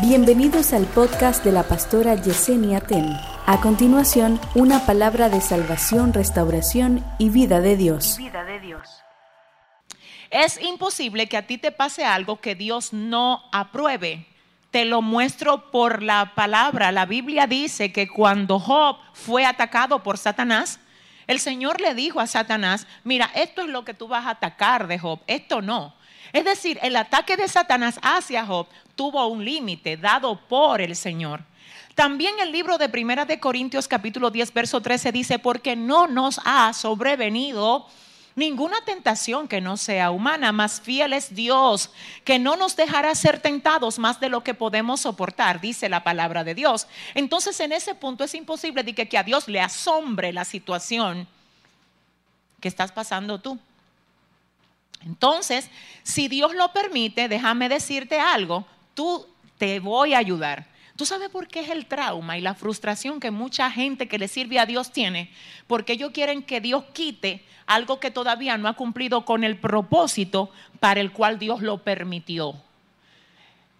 Bienvenidos al podcast de la pastora Yesenia Ten. A continuación, una palabra de salvación, restauración y vida de Dios. vida de Dios. Es imposible que a ti te pase algo que Dios no apruebe. Te lo muestro por la palabra. La Biblia dice que cuando Job fue atacado por Satanás, el Señor le dijo a Satanás, mira, esto es lo que tú vas a atacar de Job, esto no. Es decir, el ataque de Satanás hacia Job tuvo un límite dado por el Señor. También el libro de Primera de Corintios capítulo 10 verso 13 dice, porque no nos ha sobrevenido ninguna tentación que no sea humana, más fiel es Dios, que no nos dejará ser tentados más de lo que podemos soportar, dice la palabra de Dios. Entonces en ese punto es imposible de que, que a Dios le asombre la situación que estás pasando tú. Entonces, si Dios lo permite, déjame decirte algo, tú te voy a ayudar. ¿Tú sabes por qué es el trauma y la frustración que mucha gente que le sirve a Dios tiene? Porque ellos quieren que Dios quite algo que todavía no ha cumplido con el propósito para el cual Dios lo permitió.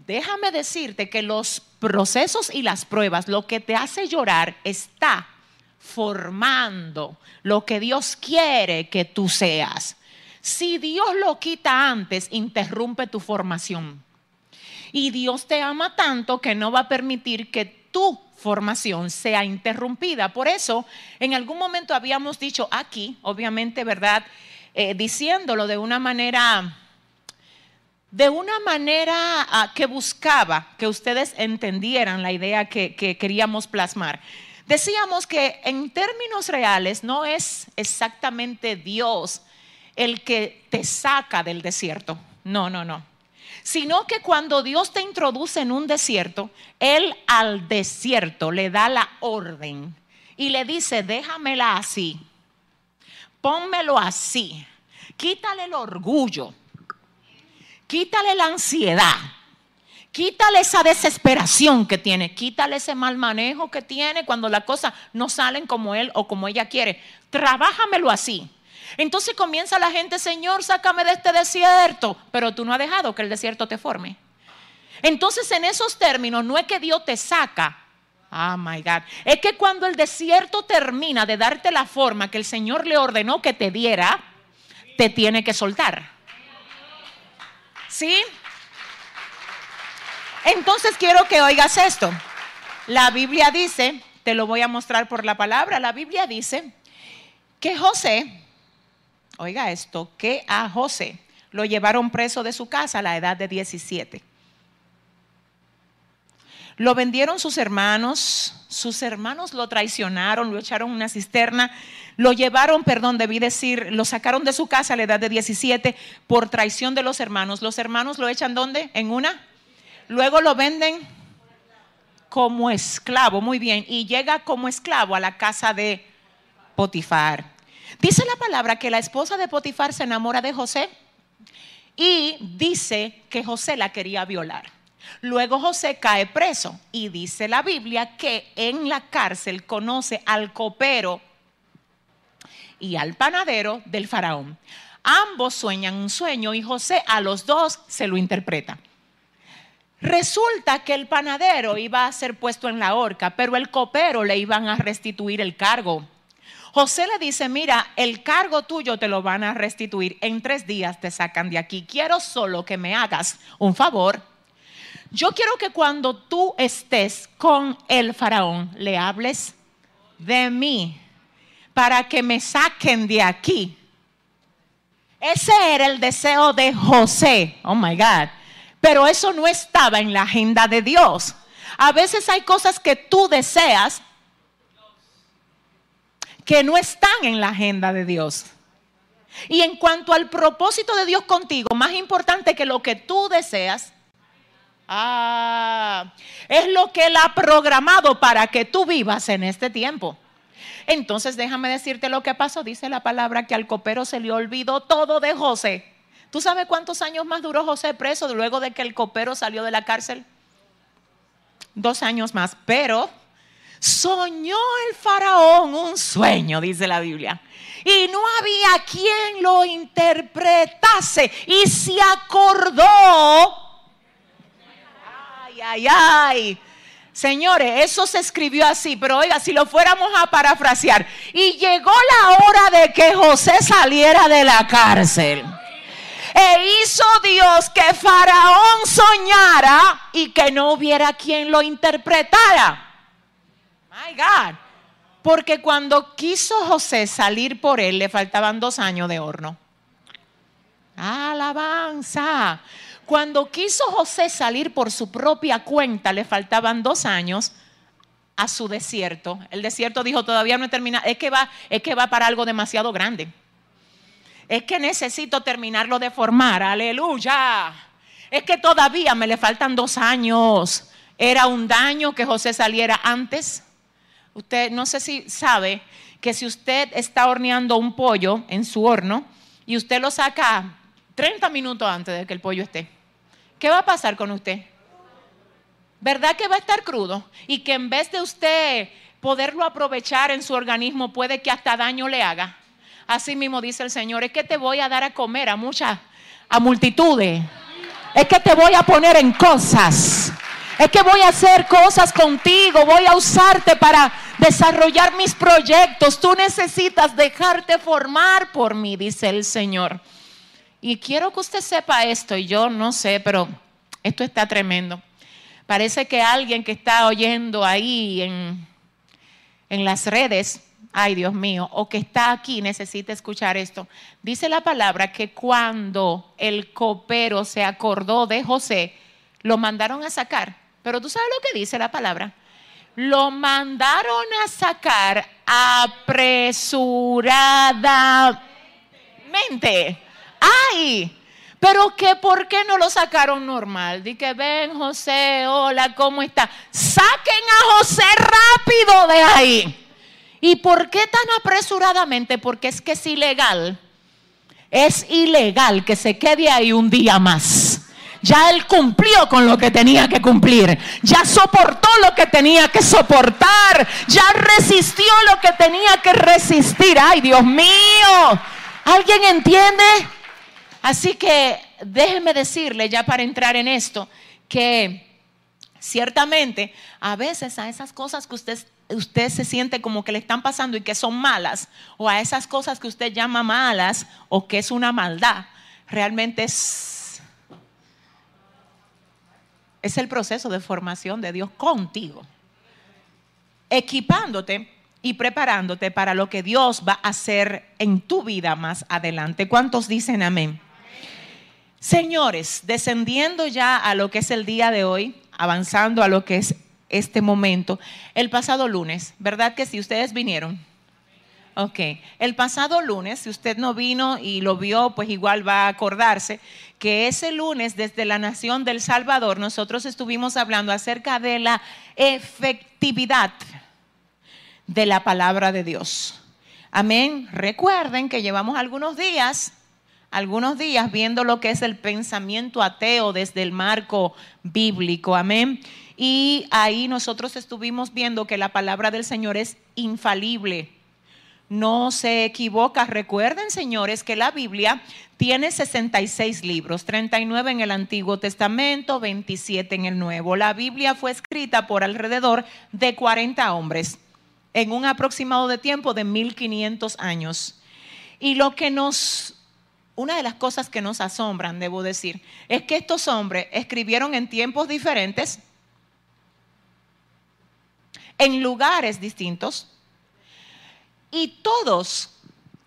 Déjame decirte que los procesos y las pruebas, lo que te hace llorar, está formando lo que Dios quiere que tú seas. Si Dios lo quita antes, interrumpe tu formación. Y Dios te ama tanto que no va a permitir que tu formación sea interrumpida. Por eso, en algún momento habíamos dicho aquí, obviamente, ¿verdad? Eh, diciéndolo de una manera, de una manera ah, que buscaba que ustedes entendieran la idea que queríamos plasmar. Decíamos que en términos reales no es exactamente Dios el que te saca del desierto. No, no, no. Sino que cuando Dios te introduce en un desierto, Él al desierto le da la orden y le dice, déjamela así, pónmelo así, quítale el orgullo, quítale la ansiedad, quítale esa desesperación que tiene, quítale ese mal manejo que tiene cuando las cosas no salen como él o como ella quiere. Trabájamelo así. Entonces comienza la gente, Señor, sácame de este desierto, pero tú no has dejado que el desierto te forme. Entonces en esos términos no es que Dios te saca, oh my God, es que cuando el desierto termina de darte la forma que el Señor le ordenó que te diera, te tiene que soltar. ¿Sí? Entonces quiero que oigas esto. La Biblia dice, te lo voy a mostrar por la palabra, la Biblia dice que José oiga esto, que a José lo llevaron preso de su casa a la edad de 17. Lo vendieron sus hermanos, sus hermanos lo traicionaron, lo echaron en una cisterna, lo llevaron, perdón, debí decir, lo sacaron de su casa a la edad de 17 por traición de los hermanos. Los hermanos lo echan ¿dónde? En una. Luego lo venden como esclavo, muy bien, y llega como esclavo a la casa de Potifar. Dice la palabra que la esposa de Potifar se enamora de José y dice que José la quería violar. Luego José cae preso y dice la Biblia que en la cárcel conoce al copero y al panadero del faraón. Ambos sueñan un sueño y José a los dos se lo interpreta. Resulta que el panadero iba a ser puesto en la horca, pero el copero le iban a restituir el cargo. José le dice, mira, el cargo tuyo te lo van a restituir. En tres días te sacan de aquí. Quiero solo que me hagas un favor. Yo quiero que cuando tú estés con el faraón, le hables de mí para que me saquen de aquí. Ese era el deseo de José. Oh my God. Pero eso no estaba en la agenda de Dios. A veces hay cosas que tú deseas, que no están en la agenda de Dios. Y en cuanto al propósito de Dios contigo, más importante que lo que tú deseas, ah, es lo que Él ha programado para que tú vivas en este tiempo. Entonces déjame decirte lo que pasó. Dice la palabra que al copero se le olvidó todo de José. ¿Tú sabes cuántos años más duró José preso luego de que el copero salió de la cárcel? Dos años más. Pero Soñó el faraón un sueño, dice la Biblia. Y no había quien lo interpretase. Y se acordó. Ay, ay, ay. Señores, eso se escribió así, pero oiga, si lo fuéramos a parafrasear, y llegó la hora de que José saliera de la cárcel. E hizo Dios que Faraón soñara y que no hubiera quien lo interpretara. My God. Porque cuando quiso José salir por él, le faltaban dos años de horno. Alabanza. Cuando quiso José salir por su propia cuenta, le faltaban dos años a su desierto. El desierto dijo, todavía no he terminado, es que va, es que va para algo demasiado grande. Es que necesito terminarlo de formar, aleluya. Es que todavía me le faltan dos años. Era un daño que José saliera antes. Usted no sé si sabe que si usted está horneando un pollo en su horno y usted lo saca 30 minutos antes de que el pollo esté, ¿qué va a pasar con usted? ¿Verdad que va a estar crudo? Y que en vez de usted poderlo aprovechar en su organismo, puede que hasta daño le haga. Así mismo dice el Señor, es que te voy a dar a comer a muchas, a multitudes. Es que te voy a poner en cosas. Es que voy a hacer cosas contigo, voy a usarte para desarrollar mis proyectos. Tú necesitas dejarte formar por mí, dice el Señor. Y quiero que usted sepa esto, y yo no sé, pero esto está tremendo. Parece que alguien que está oyendo ahí en, en las redes, ay Dios mío, o que está aquí necesita escuchar esto. Dice la palabra que cuando el copero se acordó de José, lo mandaron a sacar. Pero tú sabes lo que dice la palabra. Lo mandaron a sacar apresuradamente. ¡Ay! Pero que por qué no lo sacaron normal? Di que ven José, hola, ¿cómo está? Saquen a José rápido de ahí. ¿Y por qué tan apresuradamente? Porque es que es ilegal. Es ilegal que se quede ahí un día más. Ya él cumplió con lo que tenía que cumplir. Ya soportó lo que tenía que soportar. Ya resistió lo que tenía que resistir. Ay, Dios mío. ¿Alguien entiende? Así que déjeme decirle ya para entrar en esto que ciertamente a veces a esas cosas que usted, usted se siente como que le están pasando y que son malas, o a esas cosas que usted llama malas o que es una maldad, realmente es, es el proceso de formación de Dios contigo, equipándote y preparándote para lo que Dios va a hacer en tu vida más adelante. ¿Cuántos dicen amén? Señores, descendiendo ya a lo que es el día de hoy, avanzando a lo que es este momento, el pasado lunes, ¿verdad que si ustedes vinieron? Ok, el pasado lunes, si usted no vino y lo vio, pues igual va a acordarse que ese lunes desde la Nación del Salvador nosotros estuvimos hablando acerca de la efectividad de la palabra de Dios. Amén. Recuerden que llevamos algunos días algunos días viendo lo que es el pensamiento ateo desde el marco bíblico. Amén. Y ahí nosotros estuvimos viendo que la palabra del Señor es infalible. No se equivoca. Recuerden, señores, que la Biblia tiene 66 libros, 39 en el Antiguo Testamento, 27 en el Nuevo. La Biblia fue escrita por alrededor de 40 hombres en un aproximado de tiempo de 1500 años. Y lo que nos una de las cosas que nos asombran, debo decir, es que estos hombres escribieron en tiempos diferentes, en lugares distintos, y todos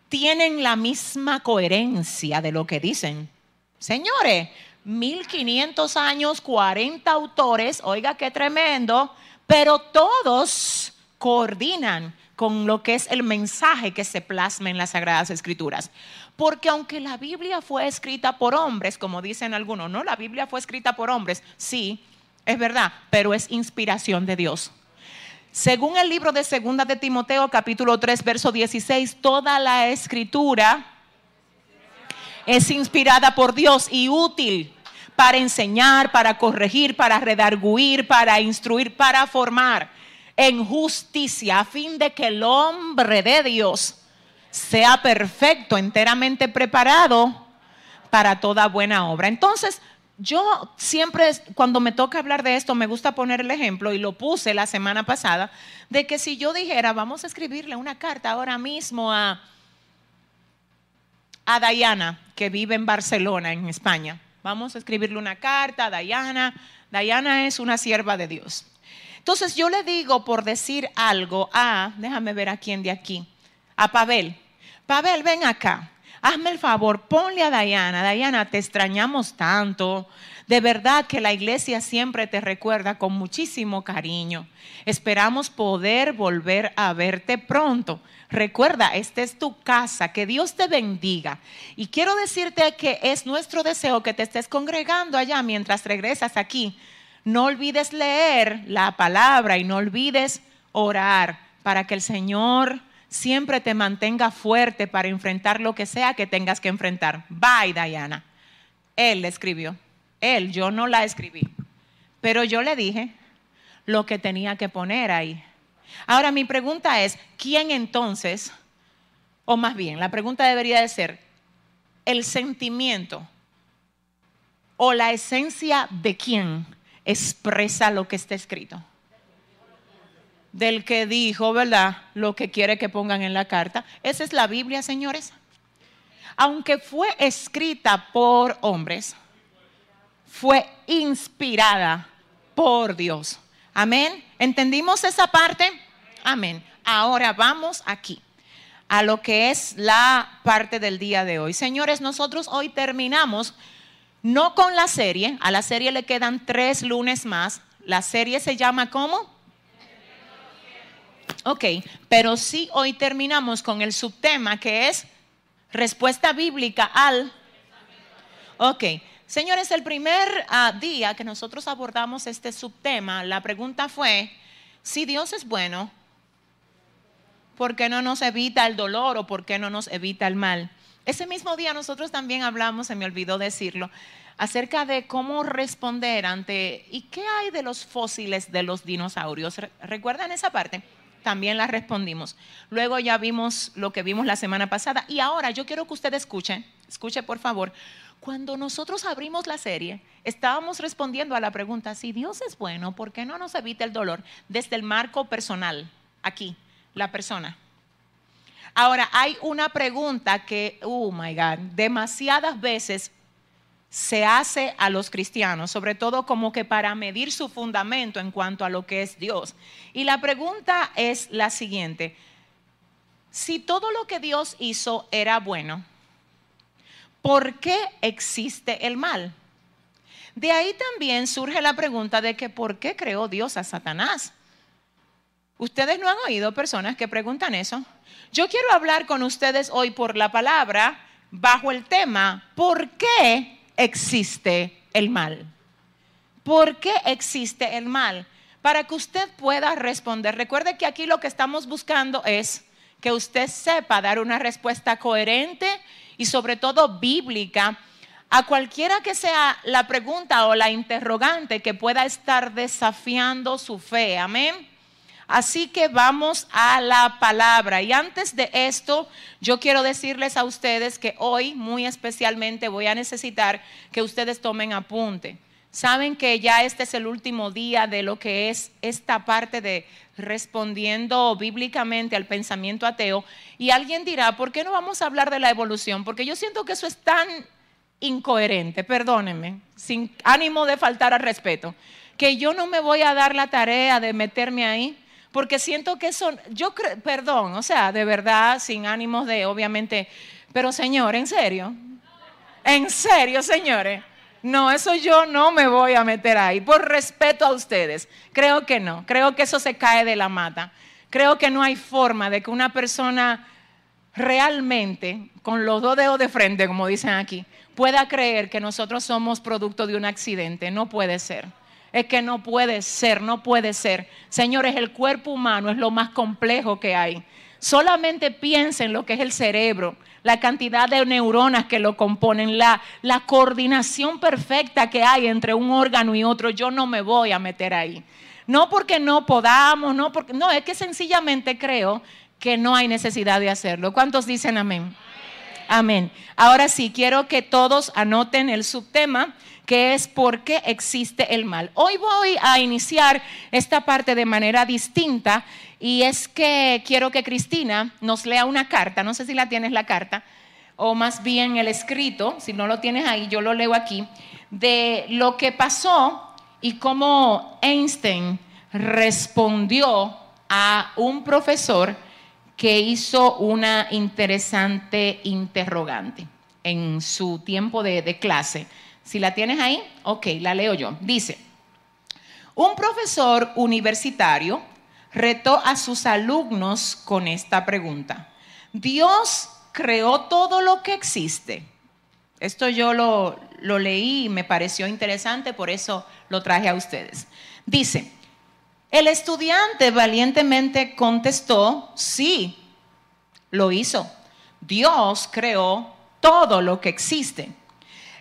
tienen la misma coherencia de lo que dicen. Señores, 1500 años, 40 autores, oiga qué tremendo, pero todos coordinan con lo que es el mensaje que se plasma en las Sagradas Escrituras. Porque aunque la Biblia fue escrita por hombres, como dicen algunos, no, la Biblia fue escrita por hombres, sí, es verdad, pero es inspiración de Dios. Según el libro de Segunda de Timoteo, capítulo 3, verso 16, toda la escritura es inspirada por Dios y útil para enseñar, para corregir, para redarguir, para instruir, para formar en justicia, a fin de que el hombre de Dios sea perfecto, enteramente preparado para toda buena obra. Entonces, yo siempre, cuando me toca hablar de esto, me gusta poner el ejemplo, y lo puse la semana pasada, de que si yo dijera, vamos a escribirle una carta ahora mismo a, a Diana, que vive en Barcelona, en España. Vamos a escribirle una carta a Diana. Diana es una sierva de Dios. Entonces yo le digo por decir algo a, déjame ver a quién de aquí, a Pavel. Pavel, ven acá hazme el favor, ponle a Diana, Diana, te extrañamos tanto. De verdad que la iglesia siempre te recuerda con muchísimo cariño. Esperamos poder volver a verte pronto. Recuerda, esta es tu casa, que Dios te bendiga. Y quiero decirte que es nuestro deseo que te estés congregando allá mientras regresas aquí. No olvides leer la palabra y no olvides orar para que el Señor siempre te mantenga fuerte para enfrentar lo que sea que tengas que enfrentar. Bye, Diana. Él le escribió. Él, yo no la escribí. Pero yo le dije lo que tenía que poner ahí. Ahora mi pregunta es, ¿quién entonces, o más bien, la pregunta debería de ser, el sentimiento o la esencia de quién expresa lo que está escrito? Del que dijo, ¿verdad? Lo que quiere que pongan en la carta. Esa es la Biblia, señores. Aunque fue escrita por hombres, fue inspirada por Dios. Amén. ¿Entendimos esa parte? Amén. Ahora vamos aquí a lo que es la parte del día de hoy. Señores, nosotros hoy terminamos no con la serie, a la serie le quedan tres lunes más. La serie se llama ¿cómo? Ok, pero sí hoy terminamos con el subtema que es respuesta bíblica al... Ok, señores, el primer ah, día que nosotros abordamos este subtema, la pregunta fue, si Dios es bueno, ¿por qué no nos evita el dolor o por qué no nos evita el mal? Ese mismo día nosotros también hablamos, se me olvidó decirlo, acerca de cómo responder ante, ¿y qué hay de los fósiles de los dinosaurios? ¿Recuerdan esa parte? También la respondimos. Luego ya vimos lo que vimos la semana pasada y ahora yo quiero que usted escuche, escuche por favor, cuando nosotros abrimos la serie, estábamos respondiendo a la pregunta, si Dios es bueno, ¿por qué no nos evita el dolor? Desde el marco personal, aquí, la persona. Ahora, hay una pregunta que, oh my God, demasiadas veces se hace a los cristianos, sobre todo como que para medir su fundamento en cuanto a lo que es Dios. Y la pregunta es la siguiente, si todo lo que Dios hizo era bueno, ¿por qué existe el mal? De ahí también surge la pregunta de que ¿por qué creó Dios a Satanás? Ustedes no han oído personas que preguntan eso. Yo quiero hablar con ustedes hoy por la palabra bajo el tema ¿por qué existe el mal. ¿Por qué existe el mal? Para que usted pueda responder. Recuerde que aquí lo que estamos buscando es que usted sepa dar una respuesta coherente y sobre todo bíblica a cualquiera que sea la pregunta o la interrogante que pueda estar desafiando su fe. Amén. Así que vamos a la palabra. Y antes de esto, yo quiero decirles a ustedes que hoy muy especialmente voy a necesitar que ustedes tomen apunte. Saben que ya este es el último día de lo que es esta parte de respondiendo bíblicamente al pensamiento ateo. Y alguien dirá, ¿por qué no vamos a hablar de la evolución? Porque yo siento que eso es tan incoherente, perdónenme, sin ánimo de faltar al respeto, que yo no me voy a dar la tarea de meterme ahí porque siento que son, yo creo, perdón, o sea, de verdad, sin ánimos de, obviamente, pero Señor, en serio, en serio, señores, no, eso yo no me voy a meter ahí, por respeto a ustedes, creo que no, creo que eso se cae de la mata, creo que no hay forma de que una persona realmente, con los dos dedos de frente, como dicen aquí, pueda creer que nosotros somos producto de un accidente, no puede ser. Es que no puede ser, no puede ser. Señores, el cuerpo humano es lo más complejo que hay. Solamente piensen lo que es el cerebro, la cantidad de neuronas que lo componen, la, coordinación perfecta que hay entre un órgano y otro. Yo no me voy a meter ahí. No porque no podamos, no porque no, es que sencillamente creo que no hay necesidad de hacerlo. ¿Cuántos dicen amén? Amén. Ahora sí, quiero que todos anoten el subtema que es por qué existe el mal. Hoy voy a iniciar esta parte de manera distinta y es que quiero que Cristina nos lea una carta, no sé si la tienes la carta, o más bien el escrito, si no lo tienes ahí, yo lo leo aquí, de lo que pasó y cómo Einstein respondió a un profesor que hizo una interesante interrogante en su tiempo de, clase. Si la tienes ahí, ok, la leo yo. Dice, un profesor universitario retó a sus alumnos con esta pregunta. Dios creó todo lo que existe. Esto yo lo, lo leí y me pareció interesante, por eso lo traje a ustedes. Dice, el estudiante valientemente contestó, sí, lo hizo. Dios creó todo lo que existe.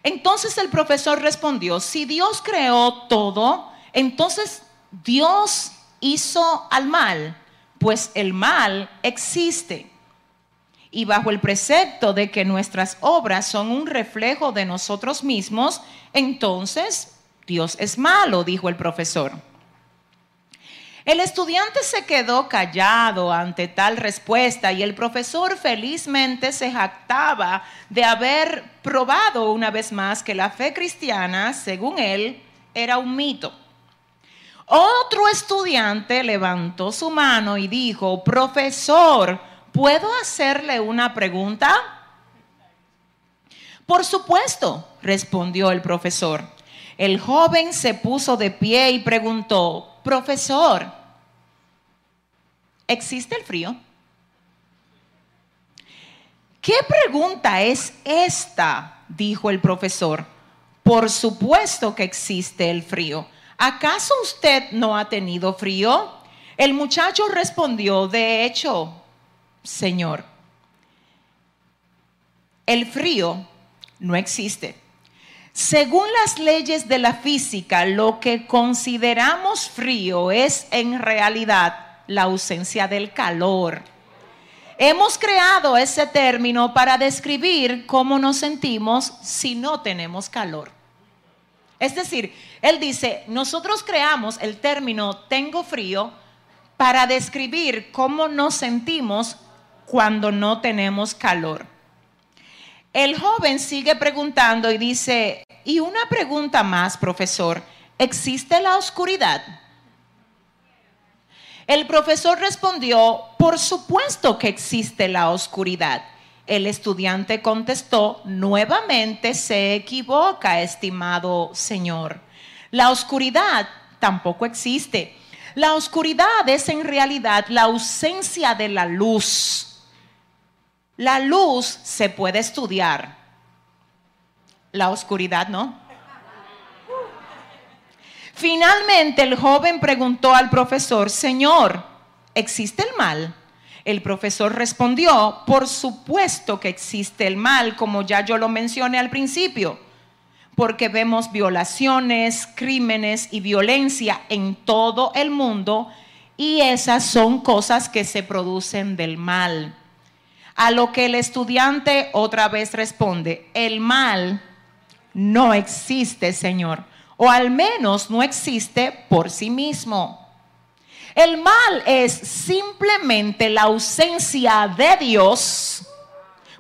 Entonces el profesor respondió, si Dios creó todo, entonces Dios hizo al mal, pues el mal existe. Y bajo el precepto de que nuestras obras son un reflejo de nosotros mismos, entonces Dios es malo, dijo el profesor. El estudiante se quedó callado ante tal respuesta y el profesor felizmente se jactaba de haber probado una vez más que la fe cristiana, según él, era un mito. Otro estudiante levantó su mano y dijo, profesor, ¿puedo hacerle una pregunta? Por supuesto, respondió el profesor. El joven se puso de pie y preguntó, profesor, ¿Existe el frío? ¿Qué pregunta es esta? dijo el profesor. Por supuesto que existe el frío. ¿Acaso usted no ha tenido frío? El muchacho respondió, de hecho, señor, el frío no existe. Según las leyes de la física, lo que consideramos frío es en realidad la ausencia del calor. Hemos creado ese término para describir cómo nos sentimos si no tenemos calor. Es decir, él dice, nosotros creamos el término tengo frío para describir cómo nos sentimos cuando no tenemos calor. El joven sigue preguntando y dice, y una pregunta más, profesor, ¿existe la oscuridad? El profesor respondió, por supuesto que existe la oscuridad. El estudiante contestó, nuevamente se equivoca, estimado señor. La oscuridad tampoco existe. La oscuridad es en realidad la ausencia de la luz. La luz se puede estudiar. La oscuridad no. Finalmente el joven preguntó al profesor, Señor, ¿existe el mal? El profesor respondió, por supuesto que existe el mal, como ya yo lo mencioné al principio, porque vemos violaciones, crímenes y violencia en todo el mundo y esas son cosas que se producen del mal. A lo que el estudiante otra vez responde, el mal no existe, Señor o al menos no existe por sí mismo. El mal es simplemente la ausencia de Dios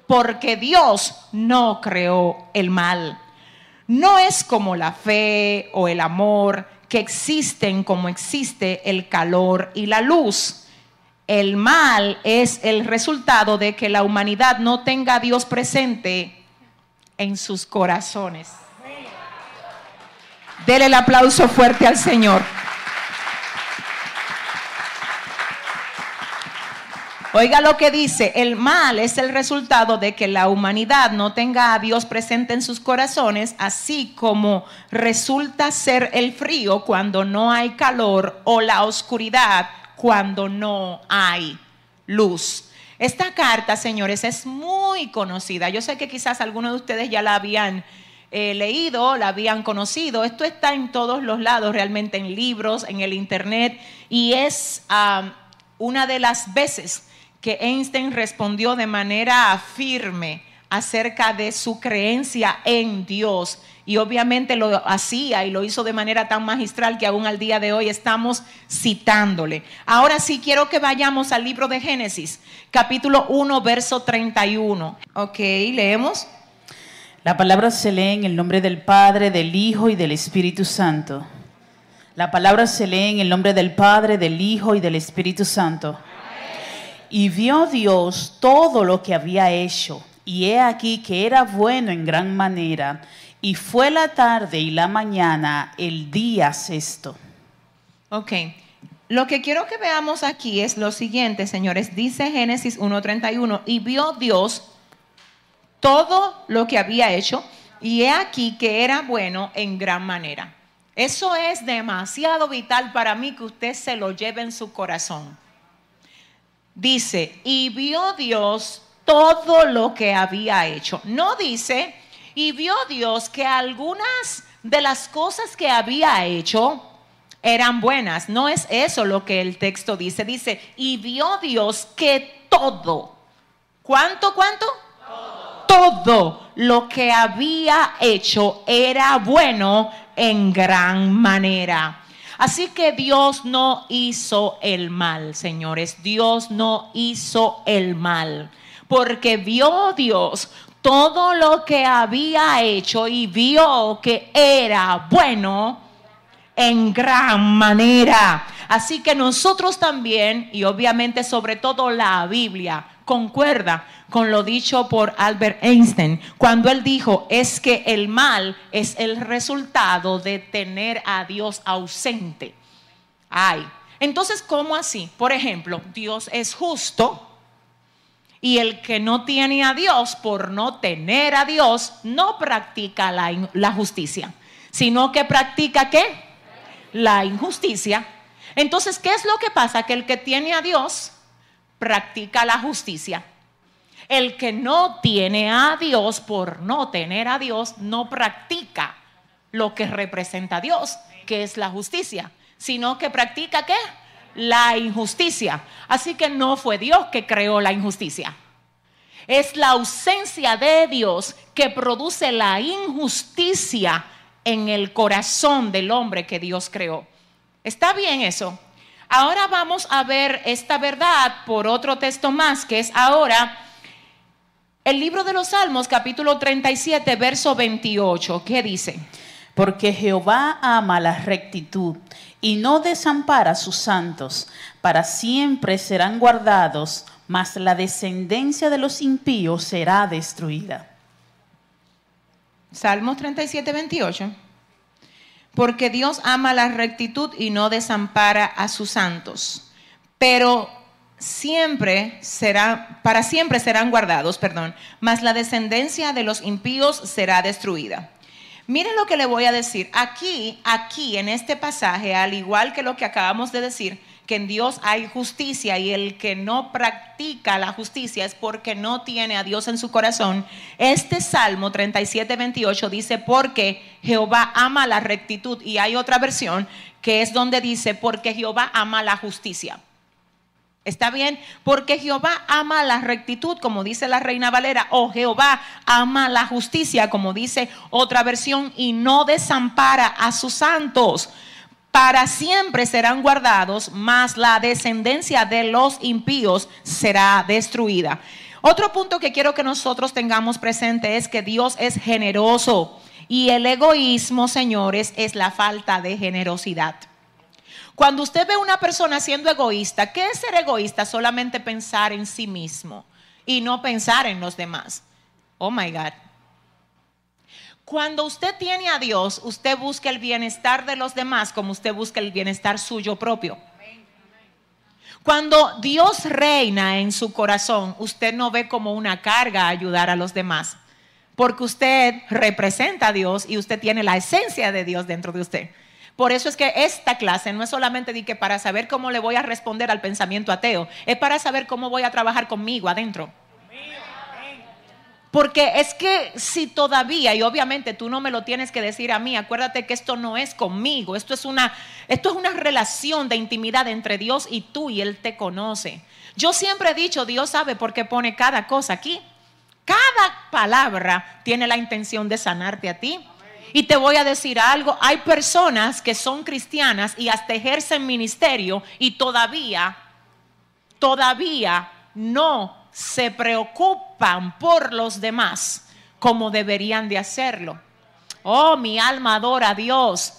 porque Dios no creó el mal. No es como la fe o el amor que existen como existe el calor y la luz. El mal es el resultado de que la humanidad no tenga a Dios presente en sus corazones. Dele el aplauso fuerte al Señor. Oiga lo que dice, el mal es el resultado de que la humanidad no tenga a Dios presente en sus corazones, así como resulta ser el frío cuando no hay calor o la oscuridad cuando no hay luz. Esta carta, señores, es muy conocida. Yo sé que quizás algunos de ustedes ya la habían eh, leído, la habían conocido. Esto está en todos los lados, realmente en libros, en el Internet, y es una de las veces que Einstein respondió de manera firme acerca de su creencia en Dios y obviamente lo hacía y lo hizo de manera tan magistral que aún al día de hoy estamos citándole. Ahora sí quiero que vayamos al libro de Génesis, capítulo 1, verso 31. Ok, leemos. La palabra se lee en el nombre del Padre, del Hijo y del Espíritu Santo. La palabra se lee en el nombre del Padre, del Hijo y del Espíritu Santo. Y vio Dios todo lo que había hecho, y he aquí que era bueno en gran manera, y fue la tarde y la mañana el día sexto. Ok, lo que quiero que veamos aquí es lo siguiente, señores. Dice Génesis 1.31, y vio Dios todo lo que había hecho, y he aquí que era bueno en gran manera. Eso es demasiado vital para mí que usted se lo lleve en su corazón. Dice, y vio Dios todo lo que había hecho. No dice, y vio Dios que algunas de las cosas que había hecho eran buenas. No es eso lo que el texto dice. Dice, y vio Dios que todo. ¿Cuánto, cuánto? Todo. todo lo que había hecho era bueno en gran manera. Así que Dios no hizo el mal, señores. Dios no hizo el mal. Porque vio Dios todo lo que había hecho y vio que era bueno en gran manera. Así que nosotros también, y obviamente sobre todo la Biblia, concuerda con lo dicho por Albert Einstein, cuando él dijo, es que el mal es el resultado de tener a Dios ausente. Ay, entonces, ¿cómo así? Por ejemplo, Dios es justo y el que no tiene a Dios por no tener a Dios no practica la, justicia, sino que practica qué? La injusticia. Entonces, ¿qué es lo que pasa? Que el que tiene a Dios practica la justicia. El que no tiene a Dios por no tener a Dios no practica lo que representa a Dios, que es la justicia, sino que practica qué? La injusticia. Así que no fue Dios que creó la injusticia. Es la ausencia de Dios que produce la injusticia en el corazón del hombre que Dios creó. ¿Está bien eso? Ahora vamos a ver esta verdad por otro texto más, que es ahora el libro de los Salmos, capítulo 37, verso 28. ¿Qué dice? Porque Jehová ama la rectitud y no desampara a sus santos. Para siempre serán guardados, mas la descendencia de los impíos será destruida. Salmos 37, 28 porque Dios ama la rectitud y no desampara a sus santos. Pero siempre será, para siempre serán guardados, perdón, mas la descendencia de los impíos será destruida. Miren lo que le voy a decir. Aquí, aquí en este pasaje, al igual que lo que acabamos de decir, que en Dios hay justicia y el que no practica la justicia es porque no tiene a Dios en su corazón. Este Salmo 37, 28 dice, porque Jehová ama la rectitud. Y hay otra versión que es donde dice, porque Jehová ama la justicia. ¿Está bien? Porque Jehová ama la rectitud, como dice la reina Valera, o Jehová ama la justicia, como dice otra versión, y no desampara a sus santos para siempre serán guardados, mas la descendencia de los impíos será destruida. Otro punto que quiero que nosotros tengamos presente es que Dios es generoso y el egoísmo, señores, es la falta de generosidad. Cuando usted ve a una persona siendo egoísta, ¿qué es ser egoísta? Solamente pensar en sí mismo y no pensar en los demás. Oh my God. Cuando usted tiene a Dios, usted busca el bienestar de los demás como usted busca el bienestar suyo propio. Cuando Dios reina en su corazón, usted no ve como una carga ayudar a los demás, porque usted representa a Dios y usted tiene la esencia de Dios dentro de usted. Por eso es que esta clase no es solamente de que para saber cómo le voy a responder al pensamiento ateo, es para saber cómo voy a trabajar conmigo adentro. Porque es que si todavía, y obviamente tú no me lo tienes que decir a mí, acuérdate que esto no es conmigo, esto es una, esto es una relación de intimidad entre Dios y tú y Él te conoce. Yo siempre he dicho, Dios sabe por qué pone cada cosa aquí. Cada palabra tiene la intención de sanarte a ti Y te voy a decir algo, hay personas que son cristianas y hasta ejercen ministerio y todavía, todavía no se preocupan por los demás como deberían de hacerlo. Oh, mi alma adora a Dios.